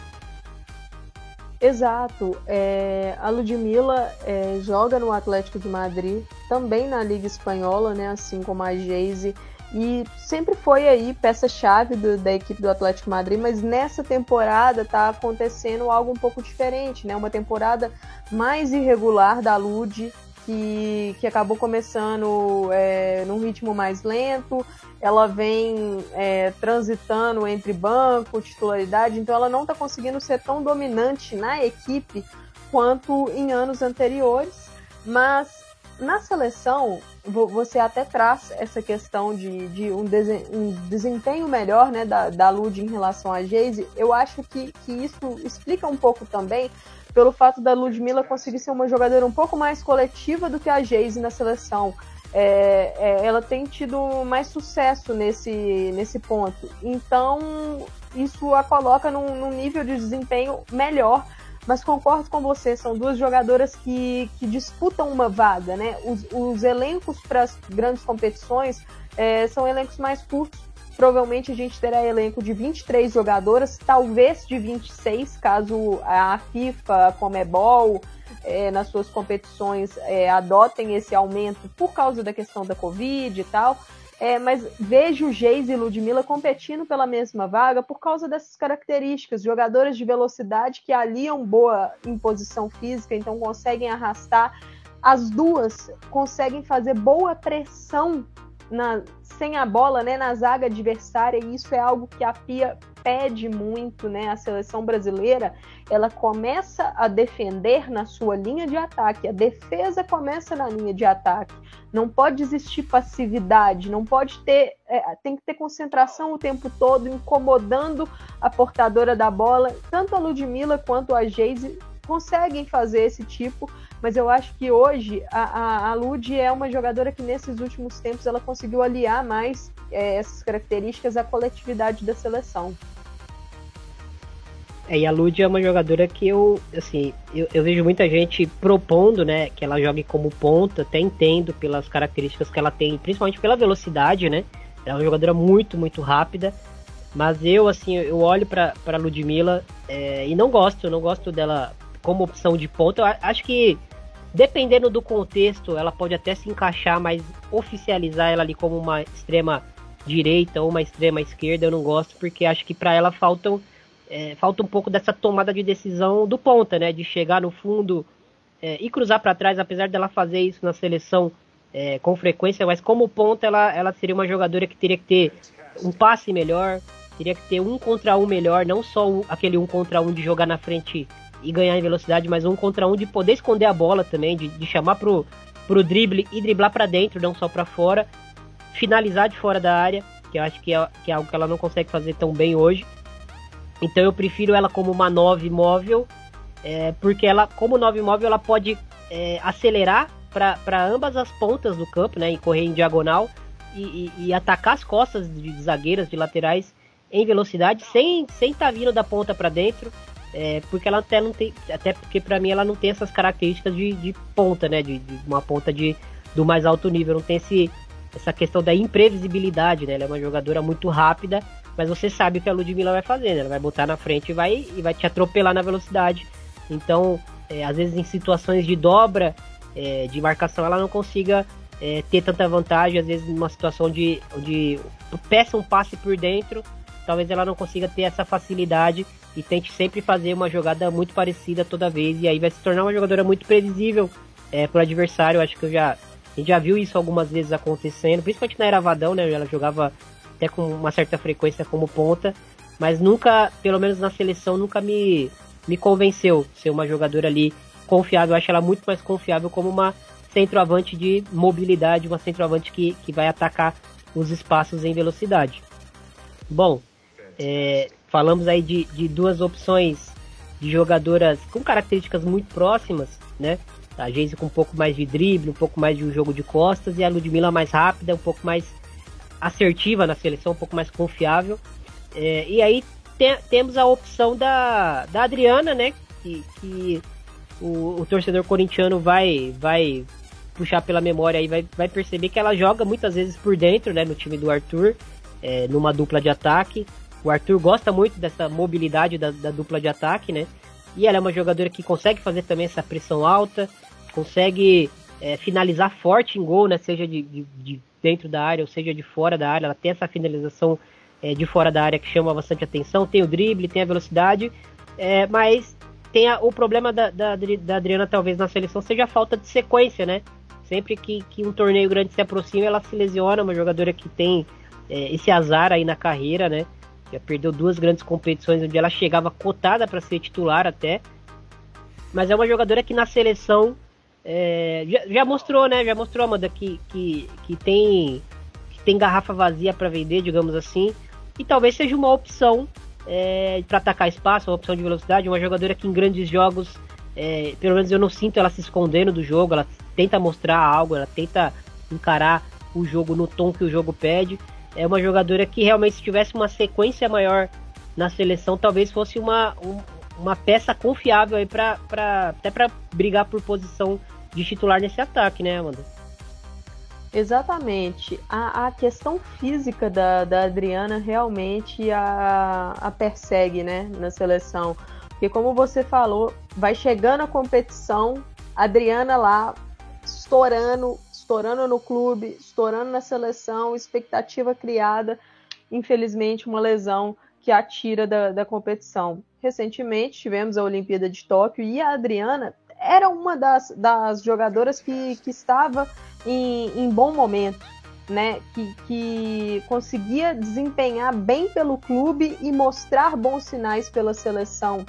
Exato. É, a Ludmilla é, joga no Atlético de Madrid, também na Liga Espanhola, né, assim como a Geise, e sempre foi aí peça-chave da equipe do Atlético de Madrid, mas nessa temporada está acontecendo algo um pouco diferente, né? Uma temporada mais irregular da Lud, que, que acabou começando é, num ritmo mais lento, ela vem é, transitando entre banco, titularidade, então ela não está conseguindo ser tão dominante na equipe quanto em anos anteriores, mas na seleção você até traz essa questão de, de um, um, desempenho melhor né, da, da Lud em relação a Geise. Eu acho que, que isso explica um pouco também pelo fato da Ludmilla conseguir ser uma jogadora um pouco mais coletiva do que a Geise na seleção. É, é, ela tem tido mais sucesso nesse, nesse ponto. Então, isso a coloca num, num nível de desempenho melhor. Mas concordo com você, são duas jogadoras que, que disputam uma vaga, né? Os, os elencos para as grandes competições é, são elencos mais curtos Provavelmente a gente terá elenco de 23 jogadoras, talvez de 26, caso a FIFA, a Comebol, é, nas suas competições é, adotem esse aumento por causa da questão da Covid e tal. É, mas vejo Geis e Ludmilla competindo pela mesma vaga por causa dessas características. Jogadoras de velocidade que aliam boa imposição física, então conseguem arrastar. As duas conseguem fazer boa pressão na, sem a bola né, na zaga adversária, e isso é algo que a Pia pede muito, né? A seleção brasileira, ela começa a defender na sua linha de ataque. A defesa começa na linha de ataque. Não pode existir passividade, não pode ter, é, tem que ter concentração o tempo todo, incomodando a portadora da bola. Tanto a Ludmilla quanto a Geise conseguem fazer esse tipo, mas eu acho que hoje a, a, a Lud é uma jogadora que nesses últimos tempos ela conseguiu aliar mais é, essas características à coletividade da seleção. É, e a Lud é uma jogadora que eu, assim, eu, eu, vejo muita gente propondo, né, que ela jogue como ponta, até entendo pelas características que ela tem, principalmente pela velocidade, né, ela é uma jogadora muito, muito rápida, mas eu, assim, eu olho para Ludmilla é, e não gosto, eu não gosto dela como opção de ponta. Eu acho que dependendo do contexto, ela pode até se encaixar, mas oficializar ela ali como uma extrema direita ou uma extrema esquerda eu não gosto, porque acho que para ela faltam é, falta um pouco dessa tomada de decisão do ponta, né? De chegar no fundo é, e cruzar para trás, apesar dela fazer isso na seleção é, com frequência, mas como ponta ela, ela seria uma jogadora que teria que ter um passe melhor, teria que ter um contra um melhor, não só aquele um contra um de jogar na frente e ganhar em velocidade, mas um contra um de poder esconder a bola também, de, de chamar pro, pro drible e driblar para dentro, não só para fora, finalizar de fora da área, que eu acho que é, que é algo que ela não consegue fazer tão bem hoje. Então eu prefiro ela como uma 9 móvel, é, porque ela, como 9 móvel, ela pode é, acelerar para ambas as pontas do campo, né, e correr em diagonal e, e, e atacar as costas de, zagueiras, de laterais em velocidade, sem estar sem tá vindo da ponta para dentro. É, porque ela até não tem. Até porque para mim ela não tem essas características de, de ponta, né? De, de, uma ponta de, do mais alto nível. Não tem esse, essa questão da imprevisibilidade, né? Ela é uma jogadora muito rápida, mas você sabe o que a Ludmilla vai fazer, né? Ela vai botar na frente e vai, e vai te atropelar na velocidade. Então, é, às vezes em situações de dobra, é, de marcação, ela não consiga é, ter tanta vantagem. Às vezes numa situação de, de peça um passe por dentro, talvez ela não consiga ter essa facilidade e tente sempre fazer uma jogada muito parecida toda vez e aí vai se tornar uma jogadora muito previsível é, para o adversário. Acho que eu já a gente já viu isso algumas vezes acontecendo, principalmente na era Vadão, né? Ela jogava até com uma certa frequência como ponta, mas nunca, pelo menos na seleção, nunca me, me convenceu ser uma jogadora ali confiável. Eu acho ela muito mais confiável como uma centroavante de mobilidade, uma centroavante que, que vai atacar os espaços em velocidade. Bom, é, falamos aí de, de duas opções de jogadoras com características muito próximas, né? A Geise com um pouco mais de drible, um pouco mais de um jogo de costas, e a Ludmilla mais rápida, um pouco mais assertiva na seleção, um pouco mais confiável. É, e aí te, temos a opção da, da Adriana, né? Que, que o, o, torcedor corintiano vai, vai puxar pela memória e vai, vai perceber que ela joga muitas vezes por dentro, né? No time do Arthur é, numa dupla de ataque. O Arthur gosta muito dessa mobilidade da, da, dupla de ataque, né? E ela é uma jogadora que consegue fazer também essa pressão alta, consegue é, finalizar forte em gol, né? Seja de, de, de, dentro da área ou seja de fora da área. Ela tem essa finalização é, de fora da área que chama bastante atenção. Tem o drible, tem a velocidade, é, mas tem a, o problema da, da, da, Adriana, talvez, na seleção seja a falta de sequência, né? Sempre que, que um torneio grande se aproxima, ela se lesiona. Uma jogadora que tem é, esse azar aí na carreira, né? Já perdeu duas grandes competições onde ela chegava cotada para ser titular até. Mas é uma jogadora que na seleção é, já, já, mostrou, né? Já mostrou, Amanda, que, que, que, tem, que tem garrafa vazia para vender, digamos assim. E talvez seja uma opção é, para atacar espaço, uma opção de velocidade. Uma jogadora que em grandes jogos, é, pelo menos eu não sinto ela se escondendo do jogo. Ela tenta mostrar algo, ela tenta encarar o jogo no tom que o jogo pede é uma jogadora que realmente, se tivesse uma sequência maior na seleção, talvez fosse uma, um, uma peça confiável aí pra, pra, até para brigar por posição de titular nesse ataque, né, Amanda? Exatamente. A, a questão física da, da Adriana realmente a, a persegue né, na seleção. Porque, como você falou, vai chegando a competição, a Adriana lá estourando, estourando no clube, estourando na seleção, expectativa criada, infelizmente uma lesão que a tira da, da competição. Recentemente tivemos a Olimpíada de Tóquio e a Adriana era uma das, das jogadoras que, que estava em, em bom momento. né, que, que conseguia desempenhar bem pelo clube e mostrar bons sinais pela seleção,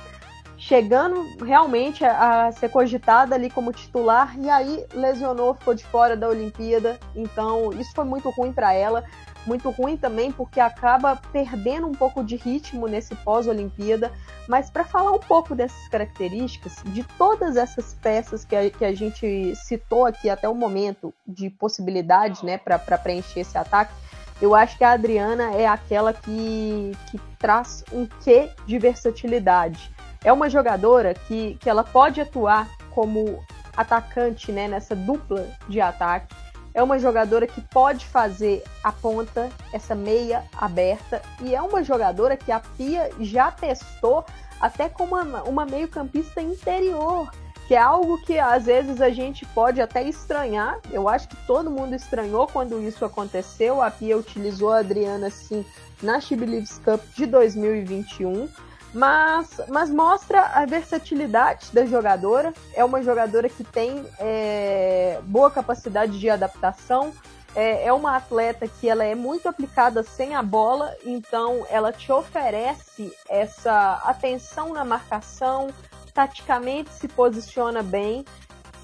chegando realmente a, a ser cogitada ali como titular e aí lesionou, ficou de fora da Olimpíada, então isso foi muito ruim para ela muito ruim também porque acaba perdendo um pouco de ritmo nesse pós-Olimpíada. Mas para falar um pouco dessas características, de todas essas peças que a, que a gente citou aqui até o momento, de possibilidades né, para preencher esse ataque, eu acho que a Adriana é aquela que, que traz um quê de versatilidade. É uma jogadora que, que ela pode atuar como atacante né, nessa dupla de ataque é uma jogadora que pode fazer a ponta, essa meia aberta, e é uma jogadora que a Pia já testou até como uma, uma meio-campista interior, que é algo que às vezes a gente pode até estranhar. Eu acho que todo mundo estranhou quando isso aconteceu. A Pia utilizou a Adriana sim na She Believes Cup de 2021 mas, mas mostra a versatilidade da jogadora. É uma jogadora que tem é, boa capacidade de adaptação. É, é, uma atleta que ela é muito aplicada sem a bola, então ela te oferece essa atenção na marcação, taticamente se posiciona bem.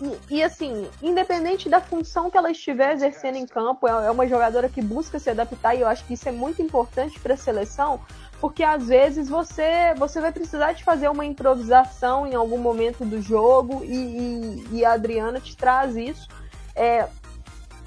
E, e, assim, independente da função que ela estiver exercendo em campo, é, é uma jogadora que busca se adaptar e eu acho que isso é muito importante para a seleção, porque às vezes você você vai precisar de fazer uma improvisação em algum momento do jogo e, e, e a Adriana te traz isso. É,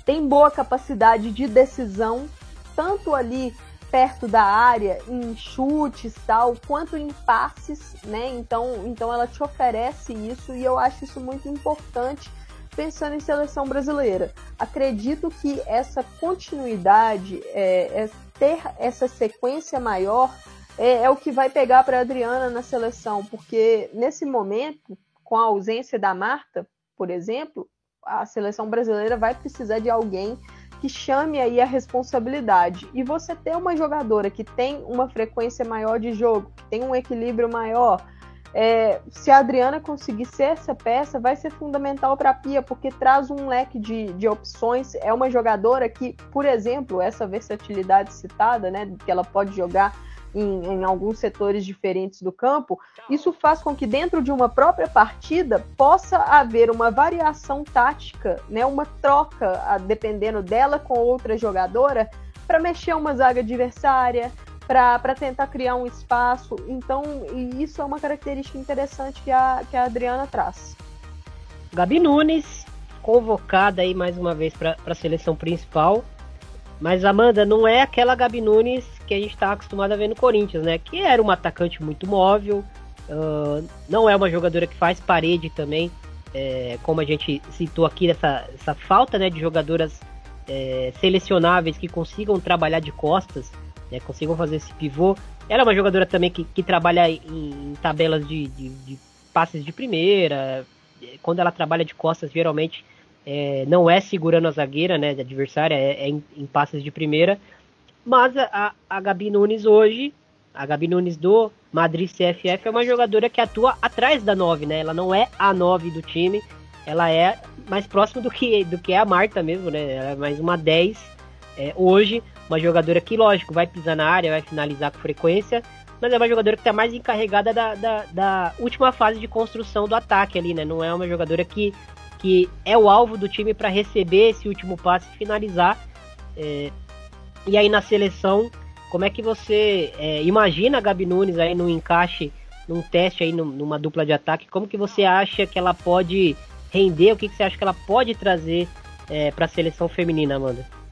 tem boa capacidade de decisão, tanto ali perto da área, em chutes tal, quanto em passes, né? Então, então ela te oferece isso e eu acho isso muito importante pensando em seleção brasileira. Acredito que essa continuidade, é, é ter essa sequência maior é, é o que vai pegar para a Adriana na seleção, porque nesse momento, com a ausência da Marta, por exemplo, a seleção brasileira vai precisar de alguém que chame aí a responsabilidade. E você ter uma jogadora que tem uma frequência maior de jogo, que tem um equilíbrio maior, é, se a Adriana conseguir ser essa peça, vai ser fundamental para a Pia, porque traz um leque de, de opções. É uma jogadora que, por exemplo, essa versatilidade citada, né, que ela pode jogar em, em, alguns setores diferentes do campo, isso faz com que dentro de uma própria partida possa haver uma variação tática, né, uma troca, dependendo dela com outra jogadora, para mexer uma zaga adversária, para tentar criar um espaço. Então, isso é uma característica interessante que a, que a Adriana traz. Gabi Nunes, convocada aí mais uma vez para a seleção principal. Mas Amanda, não é aquela Gabi Nunes que a gente está acostumado a ver no Corinthians, né? Que era uma atacante muito móvel, uh, não é uma jogadora que faz parede também, é, como a gente citou aqui, essa, essa falta né, de jogadoras é, selecionáveis que consigam trabalhar de costas né, consigam fazer esse pivô. Ela é uma jogadora também que, que trabalha em, em tabelas de, de, de, passes de primeira. Quando ela trabalha de costas, geralmente é, não é segurando a zagueira né, da adversária, é, é em, em, passes de primeira. Mas a, a Gabi Nunes hoje, a Gabi Nunes do Madrid CFF, é uma jogadora que atua atrás da 9, né? Ela não é a 9 do time, ela é mais próxima do que, do que é a Marta mesmo, né? Ela é mais uma 10 é, hoje. Uma jogadora que, lógico, vai pisar na área, vai finalizar com frequência, mas é uma jogadora que está mais encarregada da, da, da, última fase de construção do ataque ali, né? Não é uma jogadora que, que é o alvo do time para receber esse último passe e finalizar. É, e aí na seleção, como é que você é, imagina a Gabi Nunes aí no encaixe, num teste aí numa dupla de ataque? Como que você acha que ela pode render? O que, que você acha que ela pode trazer é, para a seleção feminina, Amanda?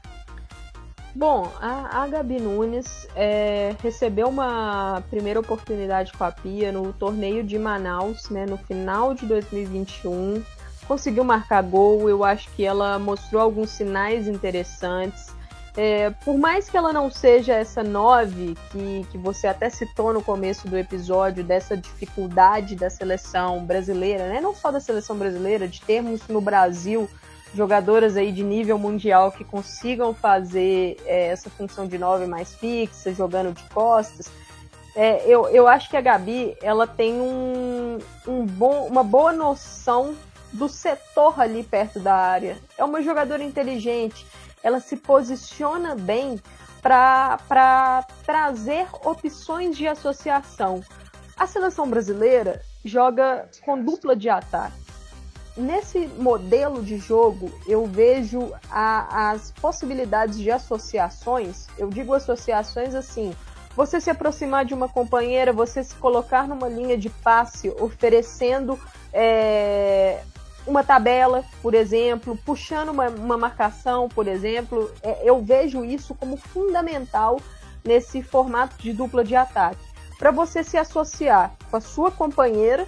Bom, a, a Gabi Nunes é, recebeu uma primeira oportunidade com a Pia no torneio de Manaus, né, no final de 2021. Conseguiu marcar gol, eu acho que ela mostrou alguns sinais interessantes. É, por mais que ela não seja essa nove que, que você até citou no começo do episódio, dessa dificuldade da seleção brasileira, né? não só da seleção brasileira, de termos no Brasil jogadoras aí de nível mundial que consigam fazer é, essa função de nove mais fixa, jogando de costas. É, eu, eu acho que a Gabi ela tem um, um bom, uma boa noção do setor ali perto da área. É uma jogadora inteligente. ela se posiciona bem para trazer opções de associação. A seleção brasileira joga com dupla de ataque. Nesse modelo de jogo, eu vejo a, as possibilidades de associações. Eu digo associações assim: você se aproximar de uma companheira, você se colocar numa linha de passe, oferecendo é, uma tabela, por exemplo, puxando uma, uma marcação, por exemplo. É, eu vejo isso como fundamental nesse formato de dupla de ataque. Para você se associar com a sua companheira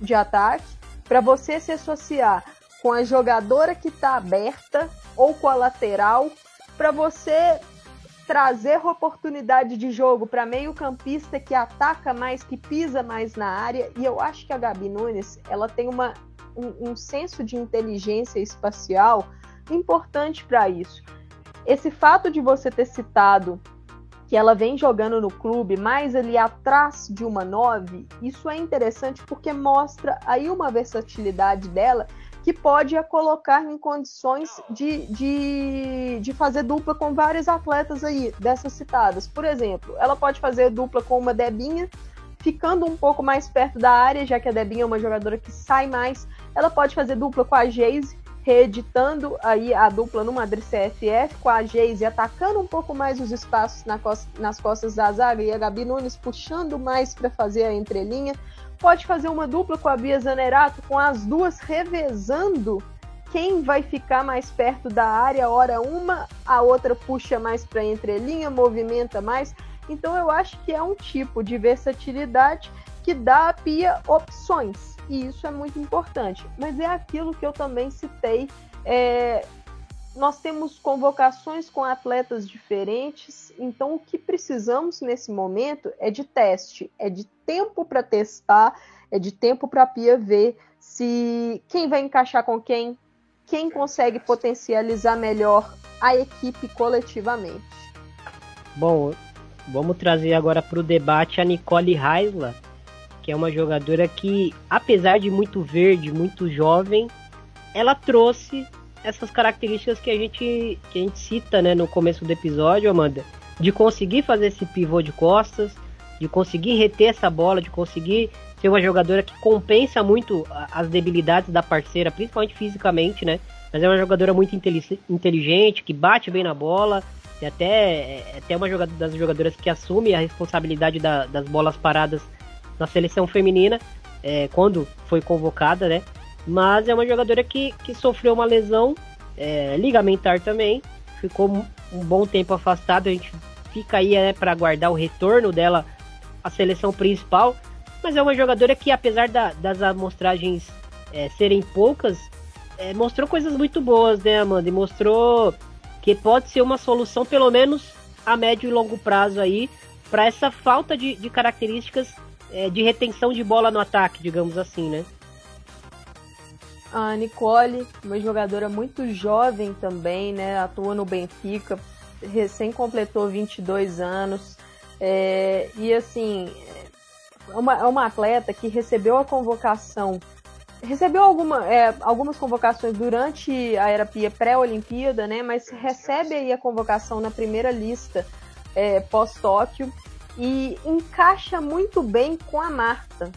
de ataque, para você se associar com a jogadora que está aberta ou com a lateral, para você trazer oportunidade de jogo para meio-campista que ataca mais, que pisa mais na área. E eu acho que a Gabi Nunes ela tem uma, um, um senso de inteligência espacial importante para isso. Esse fato de você ter citado que ela vem jogando no clube mais ali atrás de uma nove, isso é interessante porque mostra aí uma versatilidade dela que pode a colocar em condições de, de, de fazer dupla com vários atletas aí, dessas citadas. Por exemplo, ela pode fazer dupla com uma Debinha, ficando um pouco mais perto da área, já que a Debinha é uma jogadora que sai mais. Ela pode fazer dupla com a Geise, reeditando aí a dupla no Madrid CFF, com a Geise atacando um pouco mais os espaços na costa, nas costas da zaga e a Gabi Nunes puxando mais para fazer a entrelinha pode fazer uma dupla com a Bia Zanerato, com as duas revezando quem vai ficar mais perto da área, hora uma, a outra puxa mais para entrelinha, movimenta mais. Então eu acho que é um tipo de versatilidade que dá a Pia opções, e isso é muito importante. Mas é aquilo que eu também citei é, nós temos convocações com atletas diferentes, então o que precisamos nesse momento é de teste, é de tempo para testar, é de tempo para a Pia ver se quem vai encaixar com quem, quem consegue potencializar melhor a equipe coletivamente. Bom, vamos trazer agora para o debate a Nicole Heisler, que é uma jogadora que, apesar de muito verde, muito jovem, ela trouxe essas características que a gente, que a gente cita né, no começo do episódio, Amanda, de conseguir fazer esse pivô de costas, de conseguir reter essa bola, de conseguir ser uma jogadora que compensa muito as debilidades da parceira, principalmente fisicamente, né? Mas é uma jogadora muito inteligente, que bate bem na bola, e até, é até uma das jogadoras que assume a responsabilidade da, das bolas paradas na seleção feminina, é, quando foi convocada, né? Mas é uma jogadora que, que sofreu uma lesão é, ligamentar também. Ficou um bom tempo afastada. A gente fica aí né, para aguardar o retorno dela à seleção principal. Mas é uma jogadora que, apesar da, das amostragens é, serem poucas, é, mostrou coisas muito boas, né, Amanda? E mostrou que pode ser uma solução, pelo menos a médio e longo prazo aí, para essa falta de, de características é, de retenção de bola no ataque, digamos assim, né? A Nicole, uma jogadora muito jovem também, né? Atua no Benfica, recém completou 22 anos. É, e assim, é uma, é uma atleta que recebeu a convocação, recebeu alguma, é, algumas convocações durante a era pré-Olimpíada, né? Mas recebe aí a convocação na primeira lista é, pós-Tóquio e encaixa muito bem com a Marta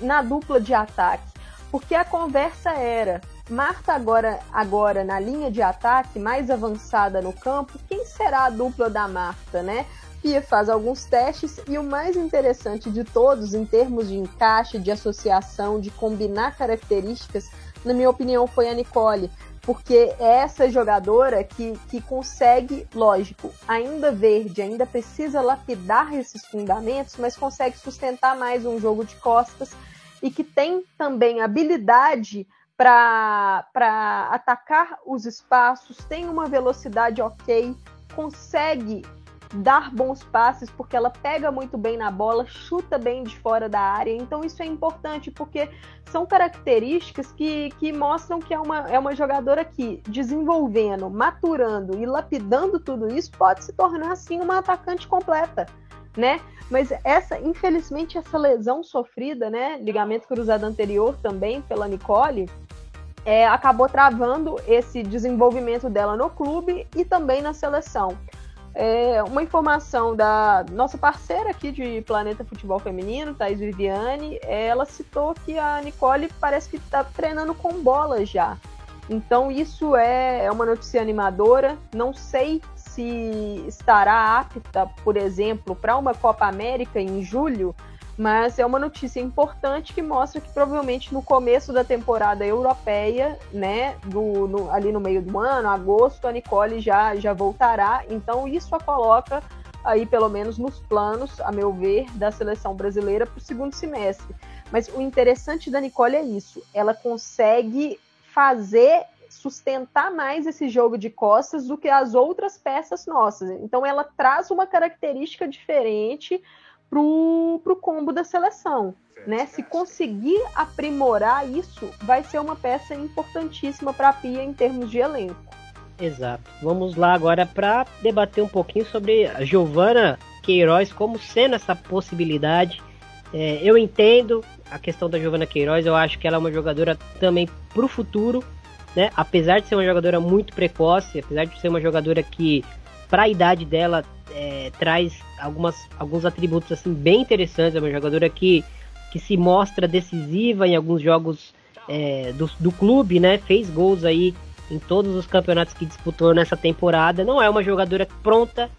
na dupla de ataque porque a conversa era Marta agora, agora na linha de ataque mais avançada no campo, quem será a dupla da Marta, né? Pia faz alguns testes e o mais interessante de todos, em termos de encaixe, de associação, de combinar características, na minha opinião, foi a Nicole, porque é essa jogadora que, que consegue, lógico, ainda verde, ainda precisa lapidar esses fundamentos, mas consegue sustentar mais um jogo de costas e que tem também habilidade para atacar os espaços, tem uma velocidade ok, consegue dar bons passes porque ela pega muito bem na bola, chuta bem de fora da área. Então isso é importante porque são características que, que mostram que é uma, é uma jogadora que, desenvolvendo, maturando e lapidando tudo isso, pode se tornar assim uma atacante completa né? Mas essa, infelizmente, essa lesão sofrida, né? Ligamento cruzado anterior também pela Nicole, é, acabou travando esse desenvolvimento dela no clube e também na seleção. É, uma informação da nossa parceira aqui de Planeta Futebol Feminino, Thais Viviane, ela citou que a Nicole parece que está treinando com bola já. Então isso é, é uma notícia animadora. Não sei se estará apta, por exemplo, para uma Copa América em julho, mas é uma notícia importante que mostra que provavelmente no começo da temporada europeia, né, do, no, ali no meio do ano, agosto, a Nicole já, já voltará. Então isso a coloca aí pelo menos nos planos, a meu ver, da seleção brasileira para o segundo semestre. Mas o interessante da Nicole é isso, ela consegue fazer sustentar mais esse jogo de costas do que as outras peças nossas. Então ela traz uma característica diferente pro, pro combo da seleção. Né? Se conseguir aprimorar isso, vai ser uma peça importantíssima para a Pia em termos de elenco. Exato. Vamos lá agora para debater um pouquinho sobre a Giovana Queiroz, como sendo essa possibilidade. É, eu entendo a questão da Giovana Queiroz, eu acho que ela é uma jogadora também para o futuro, né? Apesar de ser uma jogadora muito precoce, apesar de ser uma jogadora que, para a idade dela, é, traz algumas, alguns atributos assim bem interessantes. É uma jogadora que, que se mostra decisiva em alguns jogos é, do, do clube, né? Fez gols aí em todos os campeonatos que disputou nessa temporada. Não é uma jogadora pronta,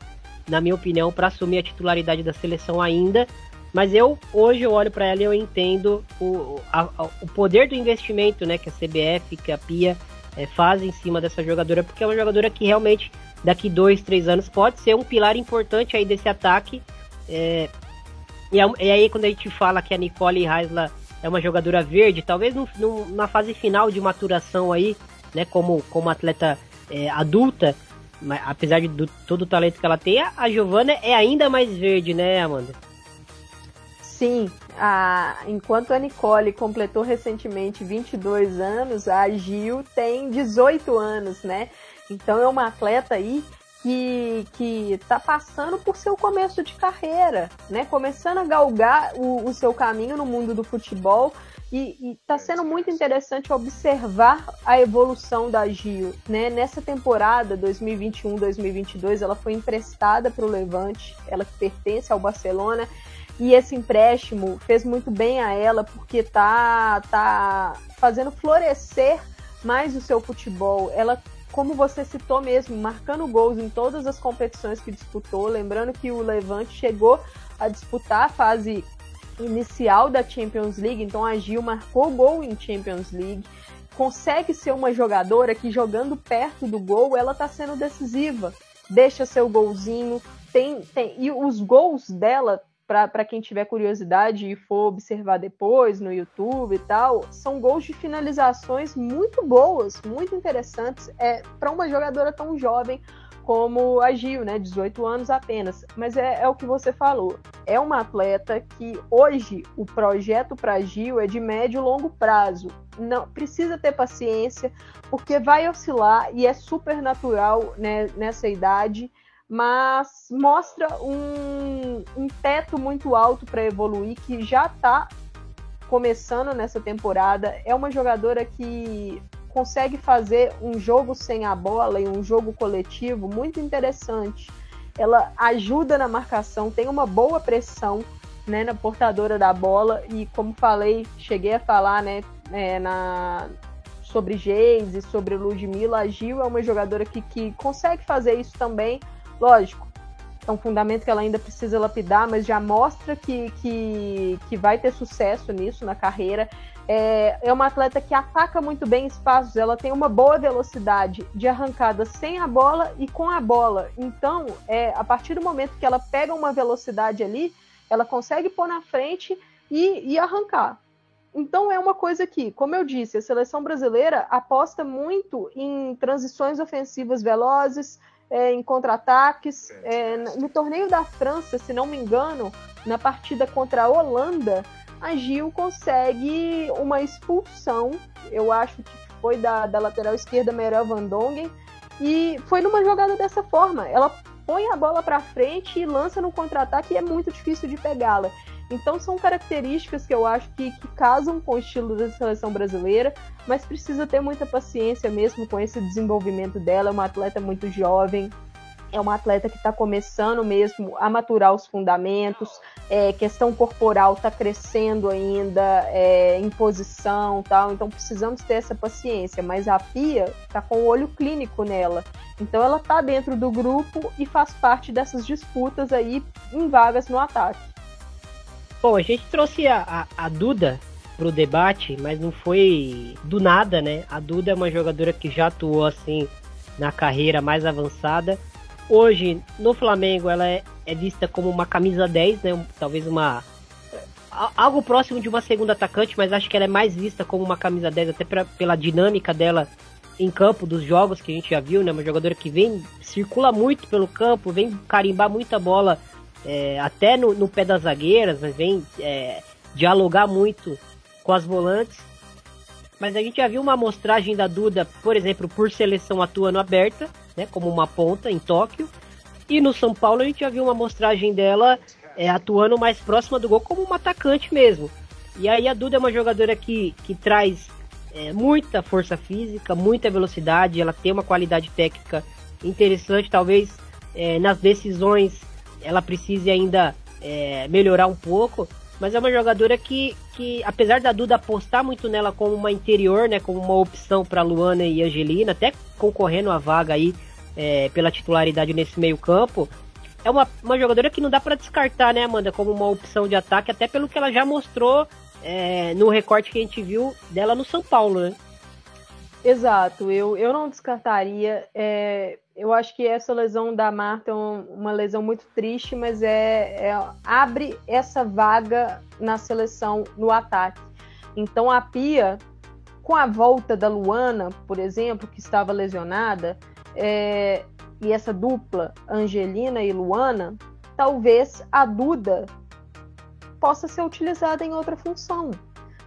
na minha opinião, para assumir a titularidade da seleção ainda. Mas eu hoje eu olho para ela e eu entendo o, a, o poder do investimento, né, que a CBF, que a Pia é, faz em cima dessa jogadora, porque é uma jogadora que realmente daqui dois, três anos pode ser um pilar importante aí desse ataque. É, e, e, aí quando a gente fala que a Nicole Heisler é uma jogadora verde, talvez na fase final de maturação aí, né, como, como atleta é, adulta, mas, apesar de do, todo o talento que ela tem, a, a Giovana é ainda mais verde, né, Amanda? Sim, a, enquanto a Nicole completou recentemente 22 anos, a Gil tem 18 anos, né? Então é uma atleta aí que que está passando por seu começo de carreira, né? Começando a galgar o, o seu caminho no mundo do futebol e está sendo muito interessante observar a evolução da Gil, né? Nessa temporada 2021-2022, ela foi emprestada para o Levante, ela que pertence ao Barcelona. E esse empréstimo fez muito bem a ela porque tá tá fazendo florescer mais o seu futebol. Ela como você citou mesmo, marcando gols em todas as competições que disputou. Lembrando que o Levante chegou a disputar a fase inicial da Champions League, então a Gil marcou gol em Champions League. Consegue ser uma jogadora que jogando perto do gol, ela está sendo decisiva. Deixa seu golzinho, tem, tem e os gols dela para quem tiver curiosidade e for observar depois no YouTube e tal, são gols de finalizações muito boas, muito interessantes, é, para uma jogadora tão jovem como a Gil, né, 18 anos apenas. Mas é, é o que você falou, é uma atleta que hoje o projeto para Gil é de médio e longo prazo. Não precisa ter paciência, porque vai oscilar e é super natural né, nessa idade mas mostra um, um teto muito alto para evoluir que já está começando nessa temporada. É uma jogadora que consegue fazer um jogo sem a bola e um jogo coletivo muito interessante. Ela ajuda na marcação, tem uma boa pressão né, na portadora da bola e como falei, cheguei a falar né, é, na, sobre Geise, sobre Ludmilla, a Gil é uma jogadora que, que consegue fazer isso também, Lógico, é um fundamento que ela ainda precisa lapidar, mas já mostra que, que, que vai ter sucesso nisso na carreira. É, é uma atleta que ataca muito bem espaços, ela tem uma boa velocidade de arrancada sem a bola e com a bola. Então, é, a partir do momento que ela pega uma velocidade ali, ela consegue pôr na frente e, e arrancar. Então é uma coisa que, como eu disse, a seleção brasileira aposta muito em transições ofensivas velozes, é, em contra-ataques. É, no torneio da França, se não me engano, na partida contra a Holanda, a Gil consegue uma expulsão, eu acho que foi da, da lateral esquerda Merel Van Dongen, e foi numa jogada dessa forma. Ela põe a bola para frente e lança no contra-ataque e é muito difícil de pegá-la. Então são características que eu acho que, que casam com o estilo da seleção brasileira, mas precisa ter muita paciência mesmo com esse desenvolvimento dela. É uma atleta muito jovem, é uma atleta que está começando mesmo a maturar os fundamentos, é, questão corporal está crescendo ainda, é, em posição tal, então precisamos ter essa paciência, mas a Pia está com o olho clínico nela, então ela está dentro do grupo e faz parte dessas disputas aí em vagas no ataque. Bom, a gente trouxe a, a, a Duda para o debate, mas não foi do nada, né? A Duda é uma jogadora que já atuou assim na carreira mais avançada hoje no Flamengo ela é, é vista como uma camisa 10, né? Talvez uma algo próximo de uma segunda atacante, mas acho que ela é mais vista como uma camisa 10 até pra, pela dinâmica dela em campo dos jogos que a gente já viu, né? Uma jogadora que vem circula muito pelo campo, vem carimbar muita bola é, até no, no, pé das zagueiras, mas vem é, dialogar muito com as volantes. Mas a gente já viu uma amostragem da Duda, por exemplo, por seleção atuando aberta, né, como uma ponta em Tóquio. E no São Paulo a gente já viu uma amostragem dela é, atuando mais próxima do gol como uma atacante mesmo. E aí a Duda é uma jogadora que, que traz é, muita força física, muita velocidade, ela tem uma qualidade técnica interessante, talvez é, nas decisões ela precise ainda é, melhorar um pouco, mas é uma jogadora que, que, apesar da Duda apostar muito nela como uma interior, né, como uma opção para Luana e Angelina, até concorrendo a vaga aí é, pela titularidade nesse meio campo, é uma, uma jogadora que não dá para descartar, né, Amanda, como uma opção de ataque, até pelo que ela já mostrou é, no recorte que a gente viu dela no São Paulo, né? Exato, eu, eu não descartaria. É, eu acho que essa lesão da Marta é uma lesão muito triste, mas é, é, abre essa vaga na seleção no ataque. Então a Pia, com a volta da Luana, por exemplo, que estava lesionada, é, e essa dupla, Angelina e Luana, talvez a Duda possa ser utilizada em outra função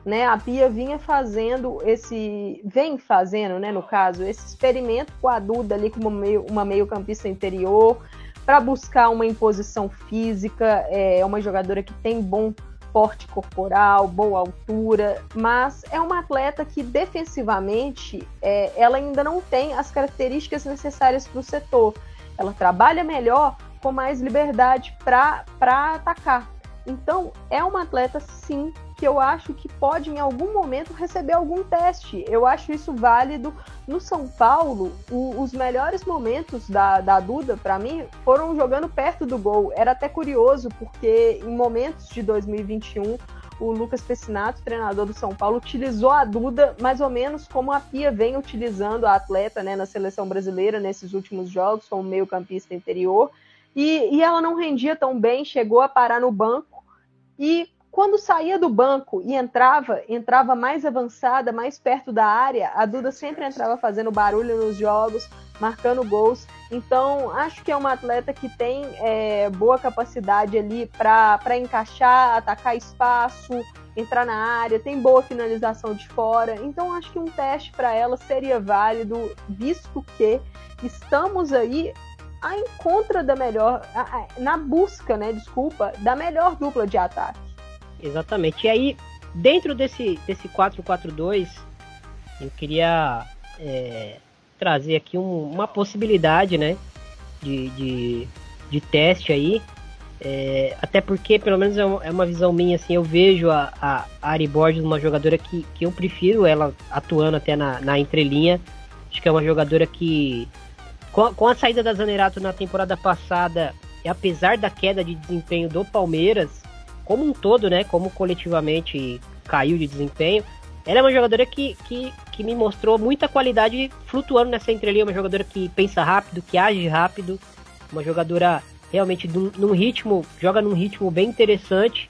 né? A Pia vinha fazendo esse, vem fazendo, né, no caso, esse experimento com a Duda ali como meio, uma meio-campista interior para buscar uma imposição física, é uma jogadora que tem bom porte corporal, boa altura, mas é uma atleta que defensivamente é, ela ainda não tem as características necessárias para o setor. Ela trabalha melhor com mais liberdade para atacar. Então, é uma atleta, sim, que eu acho que pode em algum momento receber algum teste. Eu acho isso válido. No São Paulo, o, os melhores momentos da, da Duda, para mim, foram jogando perto do gol. Era até curioso, porque em momentos de 2021, o Lucas Pessinato, treinador do São Paulo, utilizou a Duda mais ou menos como a Pia vem utilizando a atleta né, na seleção brasileira nesses últimos jogos, como meio-campista interior. E, e ela não rendia tão bem, chegou a parar no banco. E quando saía do banco e entrava, entrava mais avançada, mais perto da área, a Duda sempre entrava fazendo barulho nos jogos, marcando gols. Então, acho que é uma atleta que tem é, boa capacidade ali para encaixar, atacar espaço, entrar na área, tem boa finalização de fora. Então, acho que um teste para ela seria válido, visto que estamos aí a encontra da melhor, na busca, né, desculpa, da melhor dupla de ataque. Exatamente. E aí, dentro desse, desse 4-4-2, eu queria é, trazer aqui um, uma possibilidade, né? De, de, de teste aí. É, até porque, pelo menos é uma é visão minha, assim, eu vejo a, a Ari Borges uma jogadora que, que eu prefiro ela atuando até na, na entrelinha. Acho que é uma jogadora que, com a, com a saída da Zanerato na temporada passada, e apesar da queda de desempenho do Palmeiras, como um todo, né, como coletivamente caiu de desempenho, ela é uma jogadora que, que, que me mostrou muita qualidade flutuando nessa entrelinha, uma jogadora que pensa rápido, que age rápido, uma jogadora realmente num, num ritmo, joga num ritmo bem interessante.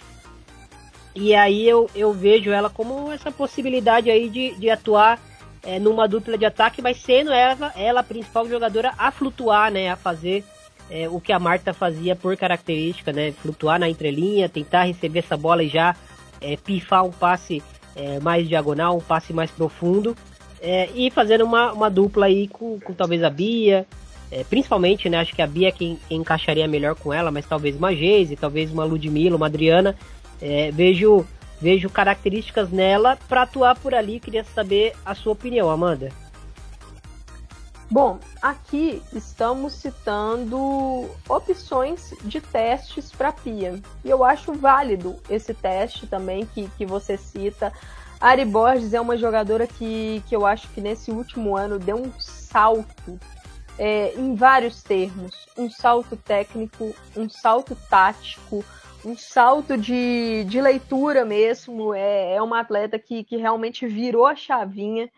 E aí eu, eu vejo ela como essa possibilidade aí de, de atuar é, numa dupla de ataque, mas sendo ela, ela a principal jogadora a flutuar, né, a fazer é, o que a Marta fazia por característica, né? Flutuar na entrelinha, tentar receber essa bola e já é, pifar um passe é, mais diagonal, um passe mais profundo. É, e fazendo uma, uma dupla aí com, com talvez a Bia, é, principalmente, né? Acho que a Bia é quem, encaixaria melhor com ela, mas talvez uma Geise, talvez uma Ludmilla, uma Adriana. É, vejo, vejo características nela para atuar por ali. Queria saber a sua opinião, Amanda. Bom, aqui estamos citando opções de testes para Pia. E eu acho válido esse teste também que, que você cita. A Ari Borges é uma jogadora que, que eu acho que nesse último ano deu um salto é, em vários termos. Um salto técnico, um salto tático, um salto de, de leitura mesmo. É, é uma atleta que, que realmente virou a chavinha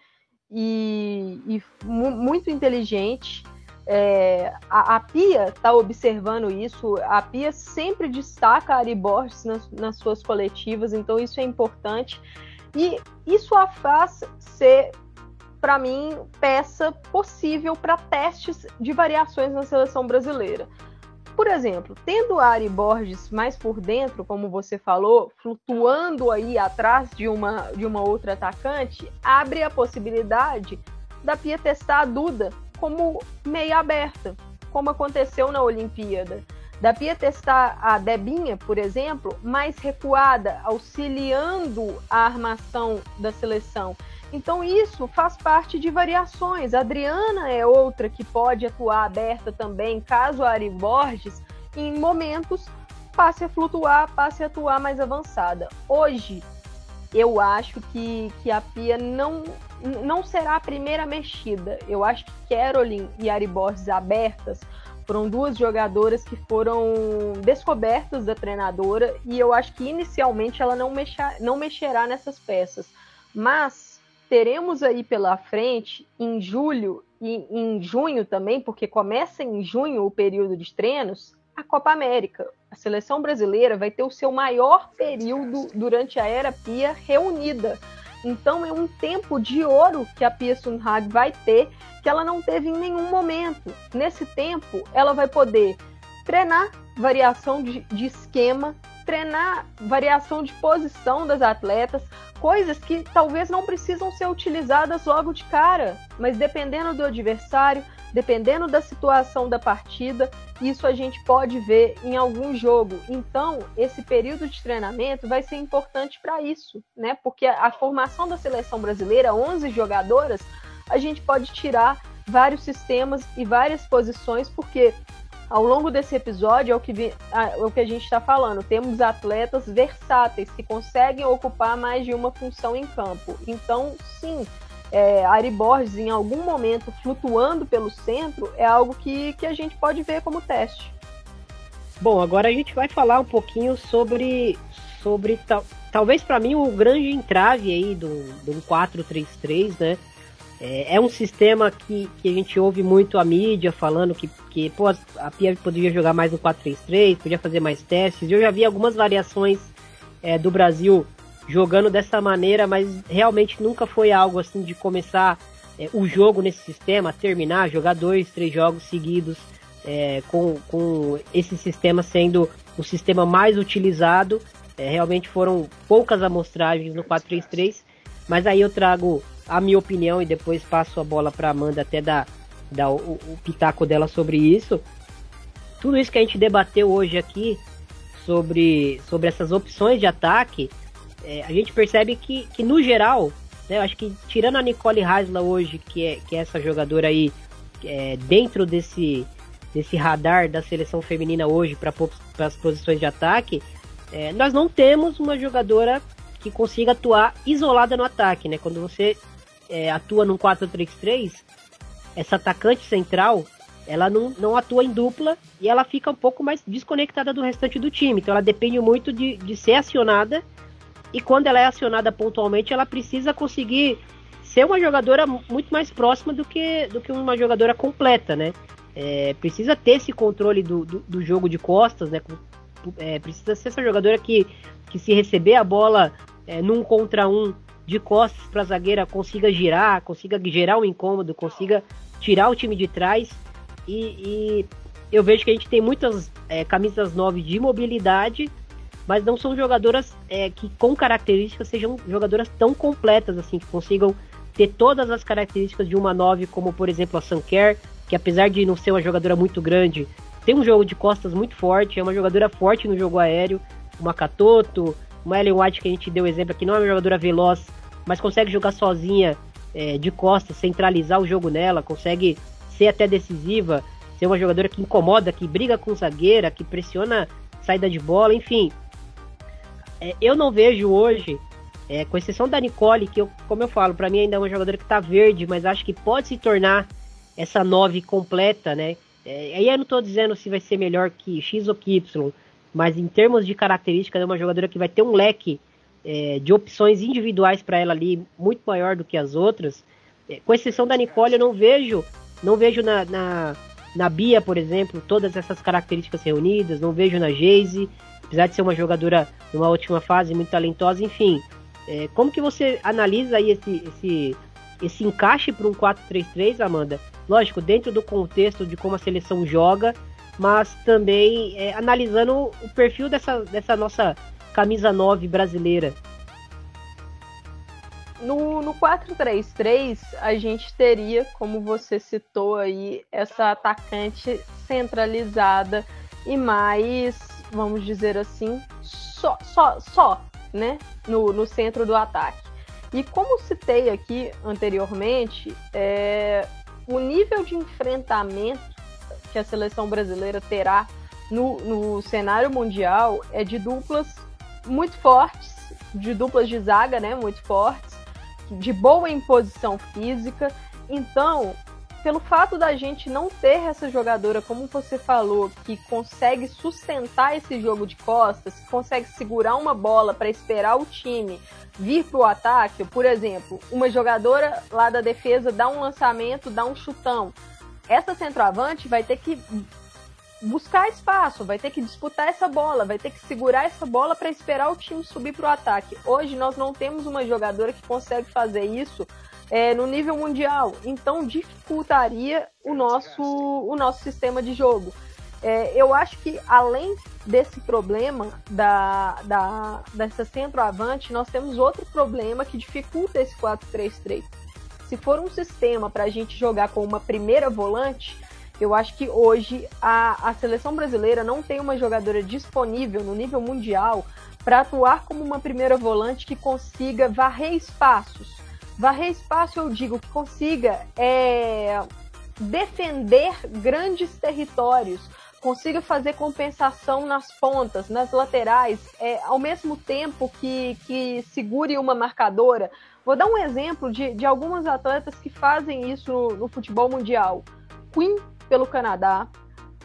e, e muito inteligente. É, a, a, Pia está observando isso, a Pia sempre destaca a Ari Borges nas, nas, suas coletivas, então isso é importante. E isso a faz ser, para mim, peça possível para testes de variações na seleção brasileira. Por exemplo, tendo Ari Borges mais por dentro, como você falou, flutuando aí atrás de uma, de uma outra atacante, abre a possibilidade da Pia testar a Duda como meia aberta, como aconteceu na Olimpíada. Da Pia testar a Debinha, por exemplo, mais recuada, auxiliando a armação da seleção. Então isso faz parte de variações. A Adriana é outra que pode atuar aberta também, caso a Ari Borges, em momentos, passe a flutuar, passe a atuar mais avançada. Hoje, eu acho que, que a Pia não, não será a primeira mexida. Eu acho que Caroline e Ari Borges abertas foram duas jogadoras que foram descobertas da treinadora e eu acho que inicialmente ela não, mexa, não mexerá nessas peças. Mas teremos aí pela frente, em julho e em junho também, porque começa em junho o período de treinos, a Copa América. A seleção brasileira vai ter o seu maior período durante a era Pia reunida. Então é um tempo de ouro que a Pia Sunhag vai ter, que ela não teve em nenhum momento. Nesse tempo, ela vai poder treinar variação de, de esquema, treinar variação de posição das atletas, coisas que talvez não precisam ser utilizadas logo de cara, mas dependendo do adversário, dependendo da situação da partida, isso a gente pode ver em algum jogo. Então, esse período de treinamento vai ser importante para isso, né? Porque a, formação da seleção brasileira, 11 jogadoras, a gente pode tirar vários sistemas e várias posições, porque ao longo desse episódio é o que, vi, é o que a gente está falando. Temos atletas versáteis que conseguem ocupar mais de uma função em campo. Então, sim, é, Ari Borges em algum momento flutuando pelo centro é algo que, que a gente pode ver como teste. Bom, agora a gente vai falar um pouquinho sobre, sobre tal, talvez para mim o grande entrave aí do, do 4-3-3, né? É, é, um sistema que, que a gente ouve muito a mídia falando que, que pô, a Pia poderia jogar mais no 4-3-3, podia fazer mais testes. Eu já vi algumas variações é, do Brasil jogando dessa maneira, mas realmente nunca foi algo assim de começar é, o jogo nesse sistema, terminar, jogar dois, três jogos seguidos é, com, com esse sistema sendo o sistema mais utilizado. É, realmente foram poucas amostragens no 4-3-3, mas aí eu trago a minha opinião e depois passo a bola para Amanda até dar, dar o, o, pitaco dela sobre isso. Tudo isso que a gente debateu hoje aqui sobre, sobre essas opções de ataque, é, a gente percebe que, que no geral, né, eu acho que tirando a Nicole Hasla hoje, que é, que é essa jogadora aí é, dentro desse, desse radar da seleção feminina hoje para as posições de ataque, é, nós não temos uma jogadora que consiga atuar isolada no ataque, né? Quando você é, atua num 4-3-3, essa atacante central, ela não, não atua em dupla e ela fica um pouco mais desconectada do restante do time. Então ela depende muito de, de ser acionada e quando ela é acionada pontualmente, ela precisa conseguir ser uma jogadora muito mais próxima do que, do que uma jogadora completa, né? É, precisa ter esse controle do, do, do jogo de costas, né? É, precisa ser essa jogadora que, que se receber a bola é, num contra um de costas para a zagueira consiga girar, consiga gerar um incômodo, consiga tirar o time de trás. E, e eu vejo que a gente tem muitas é, camisas 9 de mobilidade, mas não são jogadoras é, que com características sejam jogadoras tão completas assim, que consigam ter todas as características de uma 9, como por exemplo a Sanker, que apesar de não ser uma jogadora muito grande, tem um jogo de costas muito forte, é uma jogadora forte no jogo aéreo, uma Katoto, Uma Ellen White que a gente deu exemplo aqui, não é uma jogadora veloz, mas consegue jogar sozinha é, de costas, centralizar o jogo nela, consegue ser até decisiva, ser uma jogadora que incomoda, que briga com zagueira, que pressiona saída de bola, enfim. É, eu não vejo hoje, é, com exceção da Nicole, que eu, como eu falo, para mim ainda é uma jogadora que tá verde, mas acho que pode se tornar essa 9 completa, né? É, aí eu não tô dizendo se vai ser melhor que X ou que Y, mas em termos de características é uma jogadora que vai ter um leque é, de opções individuais para ela ali muito maior do que as outras. É, com exceção da Nicole, eu não vejo, não vejo na, na, na Bia, por exemplo, todas essas características reunidas, não vejo na Geise, apesar de ser uma jogadora numa última fase muito talentosa, enfim. É, como que você analisa aí esse, esse, esse encaixe para um 4-3-3, Amanda? Lógico, dentro do contexto de como a seleção joga, mas também é, analisando o perfil dessa, dessa nossa camisa 9 brasileira. No, no 4-3-3, a gente teria, como você citou aí, essa atacante centralizada e mais, vamos dizer assim, só, só, só né, no, no centro do ataque. E como citei aqui anteriormente, é, o nível de enfrentamento que a seleção brasileira terá no, no cenário mundial é de duplas muito fortes, de duplas de zaga, né, muito fortes, de boa imposição física. Então, pelo fato da gente não ter essa jogadora, como você falou, que consegue sustentar esse jogo de costas, consegue segurar uma bola para esperar o time vir para o ataque, por exemplo, uma jogadora lá da defesa dá um lançamento, dá um chutão. Essa centroavante vai ter que buscar espaço, vai ter que disputar essa bola, vai ter que segurar essa bola para esperar o time subir para o ataque. Hoje nós não temos uma jogadora que consegue fazer isso é, no nível mundial. Então dificultaria o nosso, o nosso sistema de jogo. É, eu acho que além desse problema da, da, dessa centroavante, nós temos outro problema que dificulta esse 4-3-3. Se for um sistema para a gente jogar com uma primeira volante, eu acho que hoje a, a seleção brasileira não tem uma jogadora disponível no nível mundial para atuar como uma primeira volante que consiga varrer espaços Varrer espaço, eu digo, que consiga é, defender grandes territórios, consiga fazer compensação nas pontas, nas laterais, é, ao mesmo tempo que, que segure uma marcadora. Vou dar um exemplo de, de algumas atletas que fazem isso no, futebol mundial. Queen, pelo Canadá,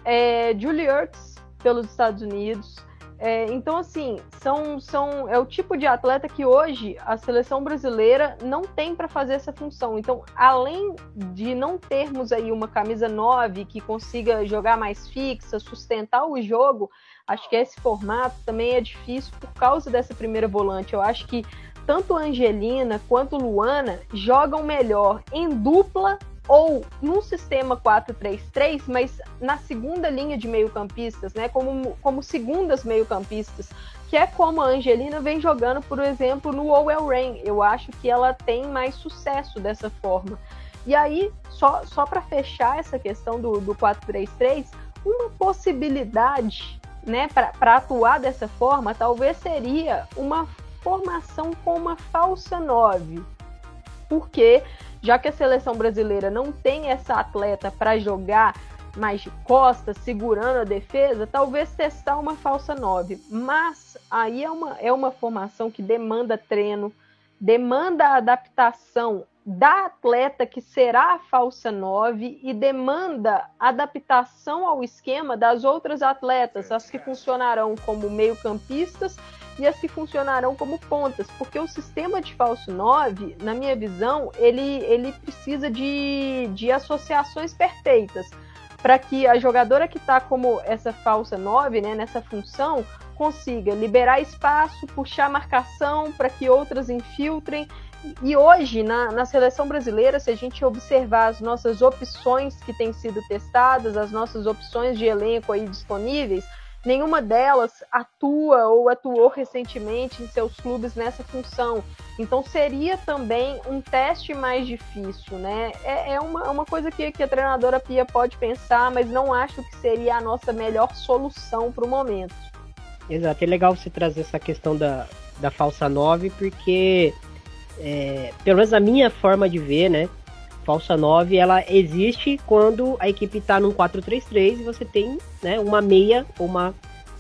é, Julie Ertz, pelos Estados Unidos, é, então, assim, são, são, é o tipo de atleta que hoje a seleção brasileira não tem para fazer essa função. Então, além de não termos aí uma camisa 9 que consiga jogar mais fixa, sustentar o jogo, acho que esse formato também é difícil por causa dessa primeira volante. Eu acho que tanto Angelina quanto Luana jogam melhor em dupla ou num sistema 4-3-3, mas na segunda linha de meio-campistas, né, como, como segundas meio-campistas, que é como a Angelina vem jogando, por exemplo, no Owell Rain. Eu acho que ela tem mais sucesso dessa forma. E aí, só, só para fechar essa questão do, do 4-3-3, uma possibilidade né, para atuar dessa forma talvez seria uma formação com uma falsa 9. Porque já que a seleção brasileira não tem essa atleta para jogar mais de costas, segurando a defesa, talvez testar uma falsa 9. Mas aí é uma, é uma formação que demanda treino, demanda adaptação da atleta que será a falsa 9 e demanda adaptação ao esquema das outras atletas, as que funcionarão como meio-campistas e as que funcionarão como pontas, porque o sistema de falso 9, na minha visão, ele, ele precisa de, de associações perfeitas para que a jogadora que está como essa falsa 9, né, nessa função, consiga liberar espaço, puxar marcação para que outras infiltrem. E hoje, na, na seleção brasileira, se a gente observar as nossas opções que têm sido testadas, as nossas opções de elenco aí disponíveis, nenhuma delas atua ou atuou recentemente em seus clubes nessa função. Então seria também um teste mais difícil, né? É, é uma, uma coisa que, que a treinadora Pia pode pensar, mas não acho que seria a nossa melhor solução para o momento. Exato, é legal você trazer essa questão da, da falsa 9, porque, é, pelo menos a minha forma de ver, né? Falsa 9, ela existe quando a equipe está num 4-3-3 e você tem né, uma meia ou uma,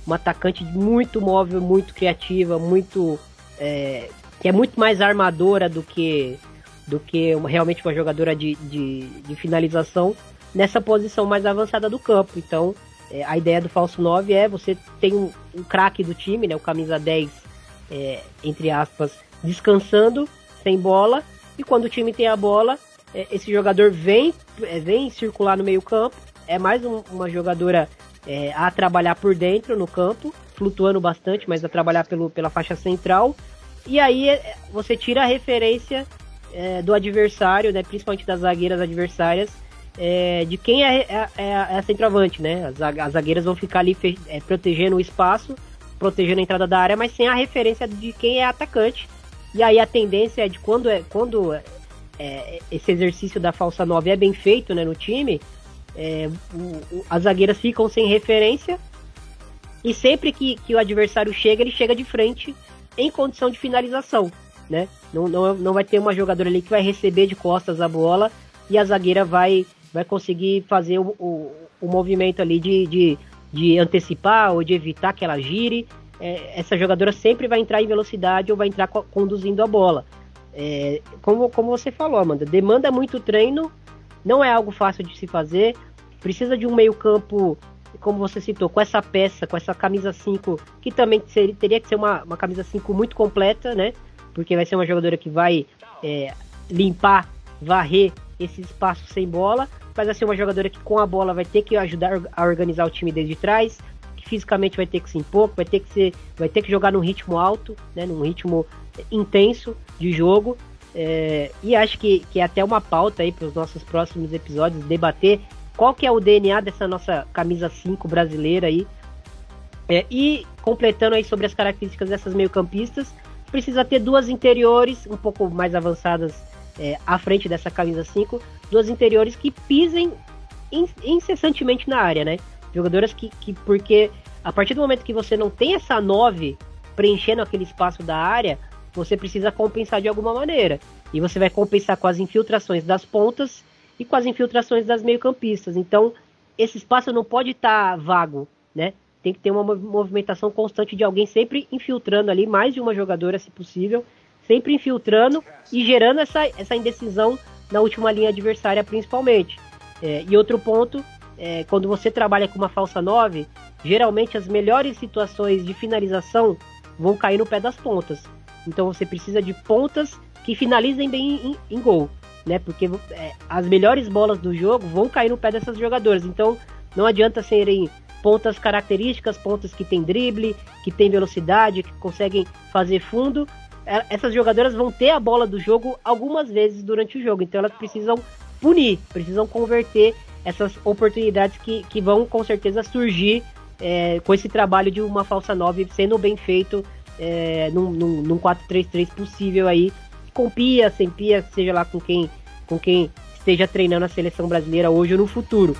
uma atacante muito móvel, muito criativa, muito. É, que é muito mais armadora do que do que uma, realmente uma jogadora de, de, de, finalização nessa posição mais avançada do campo. Então, é, a ideia do falso 9 é você tem um, um craque do time, né, o camisa 10, é, entre aspas, descansando, sem bola, e quando o time tem a bola, esse jogador vem, é, vem circular no meio campo, é mais um, uma jogadora é, a trabalhar por dentro no campo, flutuando bastante, mas a trabalhar pelo, pela faixa central, e aí é, você tira a referência é, do adversário, né, principalmente das zagueiras adversárias, é, de quem é, é, é, é a centroavante, né? As, as zagueiras vão ficar ali é, protegendo o espaço, protegendo a entrada da área, mas sem a referência de quem é atacante. E aí a tendência é de quando, é, quando é, esse exercício da falsa 9 é bem feito né, no time, é, o, o, as zagueiras ficam sem referência e sempre que, que o adversário chega, ele chega de frente em condição de finalização. Né? Não, não, não vai ter uma jogadora ali que vai receber de costas a bola e a zagueira vai, vai conseguir fazer o, o, o movimento ali de, de, de, antecipar ou de evitar que ela gire. É, essa jogadora sempre vai entrar em velocidade ou vai entrar conduzindo a bola. É, como, como você falou, Amanda, demanda muito treino, não é algo fácil de se fazer, precisa de um meio-campo, como você citou, com essa peça, com essa camisa 5, que também seria, teria que ser uma, uma camisa 5 muito completa, né? Porque vai ser uma jogadora que vai é, limpar, varrer esse espaço sem bola, mas vai ser uma jogadora que com a bola vai ter que ajudar a organizar o time desde trás, que fisicamente vai ter que se impor, vai ter que ser, vai ter que jogar num ritmo alto, né, num ritmo intenso de jogo. É, e acho que, que é até uma pauta aí para os nossos próximos episódios debater qual que é o DNA dessa nossa camisa 5 brasileira aí. É, e completando aí sobre as características dessas meio-campistas, precisa ter duas interiores um pouco mais avançadas é, à frente dessa camisa 5, duas interiores que pisem incessantemente na área, né? Jogadoras que, que, porque a partir do momento que você não tem essa 9 preenchendo aquele espaço da área, você precisa compensar de alguma maneira. E você vai compensar com as infiltrações das pontas e com as infiltrações das meio-campistas. Então, esse espaço não pode estar tá vago, né? Tem que ter uma movimentação constante de alguém sempre infiltrando ali, mais de uma jogadora, se possível, sempre infiltrando e gerando essa, essa indecisão na última linha adversária, principalmente. É, e outro ponto, é, quando você trabalha com uma falsa 9, geralmente as melhores situações de finalização vão cair no pé das pontas. Então você precisa de pontas que finalizem bem em, em gol, né? Porque é, as melhores bolas do jogo vão cair no pé dessas jogadoras. Então não adianta serem pontas características, pontas que têm drible, que têm velocidade, que conseguem fazer fundo, é, essas jogadoras vão ter a bola do jogo algumas vezes durante o jogo, então elas precisam punir, precisam converter essas oportunidades que, que vão com certeza surgir é, com esse trabalho de uma falsa 9 sendo bem feito é, num, num, num 4-3-3 possível aí, com pia, sem pia, seja lá com quem, com quem esteja treinando a seleção brasileira hoje ou no futuro.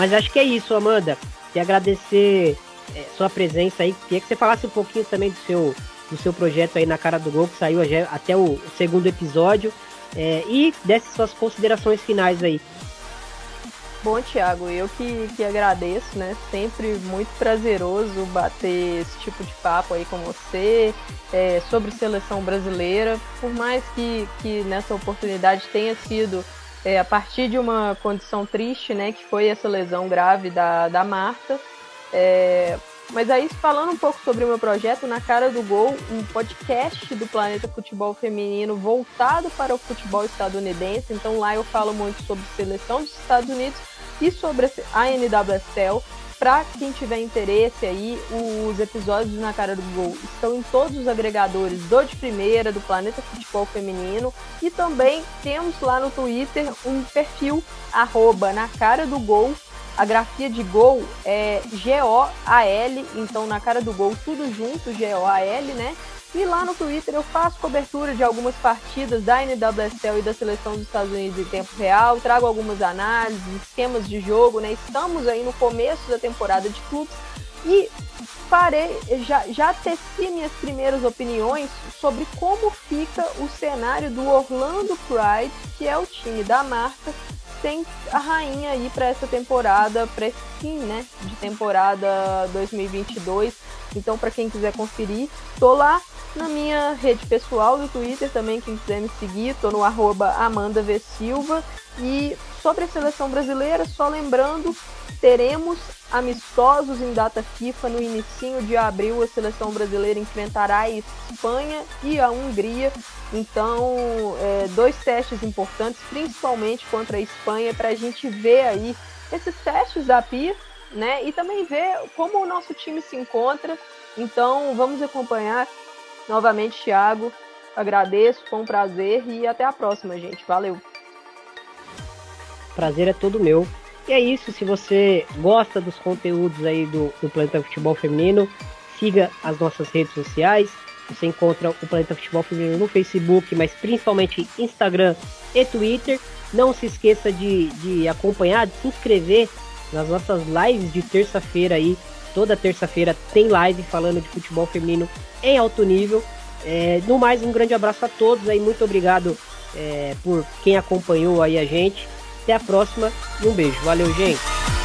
Mas acho que é isso, Amanda. E agradecer é, sua presença aí. Queria que você falasse um pouquinho também do seu, do seu projeto aí na cara do gol, que saiu até o, o segundo episódio. É, e desse suas considerações finais aí. Bom, Thiago, eu que, que agradeço, né? Sempre muito prazeroso bater esse tipo de papo aí com você é, sobre seleção brasileira. Por mais que, que nessa oportunidade tenha sido é, a partir de uma condição triste, né, que foi essa lesão grave da, da Marta. É, mas aí, falando um pouco sobre o meu projeto, Na Cara do Gol, um podcast do Planeta Futebol Feminino voltado para o futebol estadunidense. Então lá eu falo muito sobre seleção dos Estados Unidos e sobre a NWSL. Para quem tiver interesse aí, os episódios na cara do gol estão em todos os agregadores do de primeira, do Planeta Futebol Feminino e também temos lá no Twitter um perfil arroba na cara do gol. A grafia de gol é G-O-A-L, então na cara do gol tudo junto, G-O-A-L, né? E lá no Twitter eu faço cobertura de algumas partidas da NWSL e da seleção dos Estados Unidos em tempo real, trago algumas análises, esquemas de jogo, né? Estamos aí no começo da temporada de clubes e parei, já, já teci minhas primeiras opiniões sobre como fica o cenário do Orlando Pride, que é o time da marca, sem a rainha aí para essa temporada, para esse fim, né, de temporada 2022. Então, para quem quiser conferir, tô lá na minha rede pessoal do Twitter também, quem quiser me seguir, tô no arroba Amanda v. Silva. E sobre a seleção brasileira, só lembrando, teremos amistosos em data FIFA no início de abril. A seleção brasileira enfrentará a Espanha e a Hungria. Então, é, dois testes importantes, principalmente contra a Espanha, para a gente ver aí esses testes da PIA, né? E também ver como o nosso time se encontra. Então, vamos acompanhar Novamente, Thiago, agradeço, foi um prazer e até a próxima, gente. Valeu. Prazer é todo meu. E é isso, se você gosta dos conteúdos aí do, do Planeta Futebol Feminino, siga as nossas redes sociais. Você encontra o Planeta Futebol Feminino no Facebook, mas principalmente Instagram e Twitter. Não se esqueça de, de acompanhar, de se inscrever nas nossas lives de terça-feira aí Toda terça-feira tem live falando de futebol feminino em alto nível. É, no mais, um grande abraço a todos aí, muito obrigado é, por quem acompanhou aí a gente. Até a próxima e um beijo. Valeu, gente!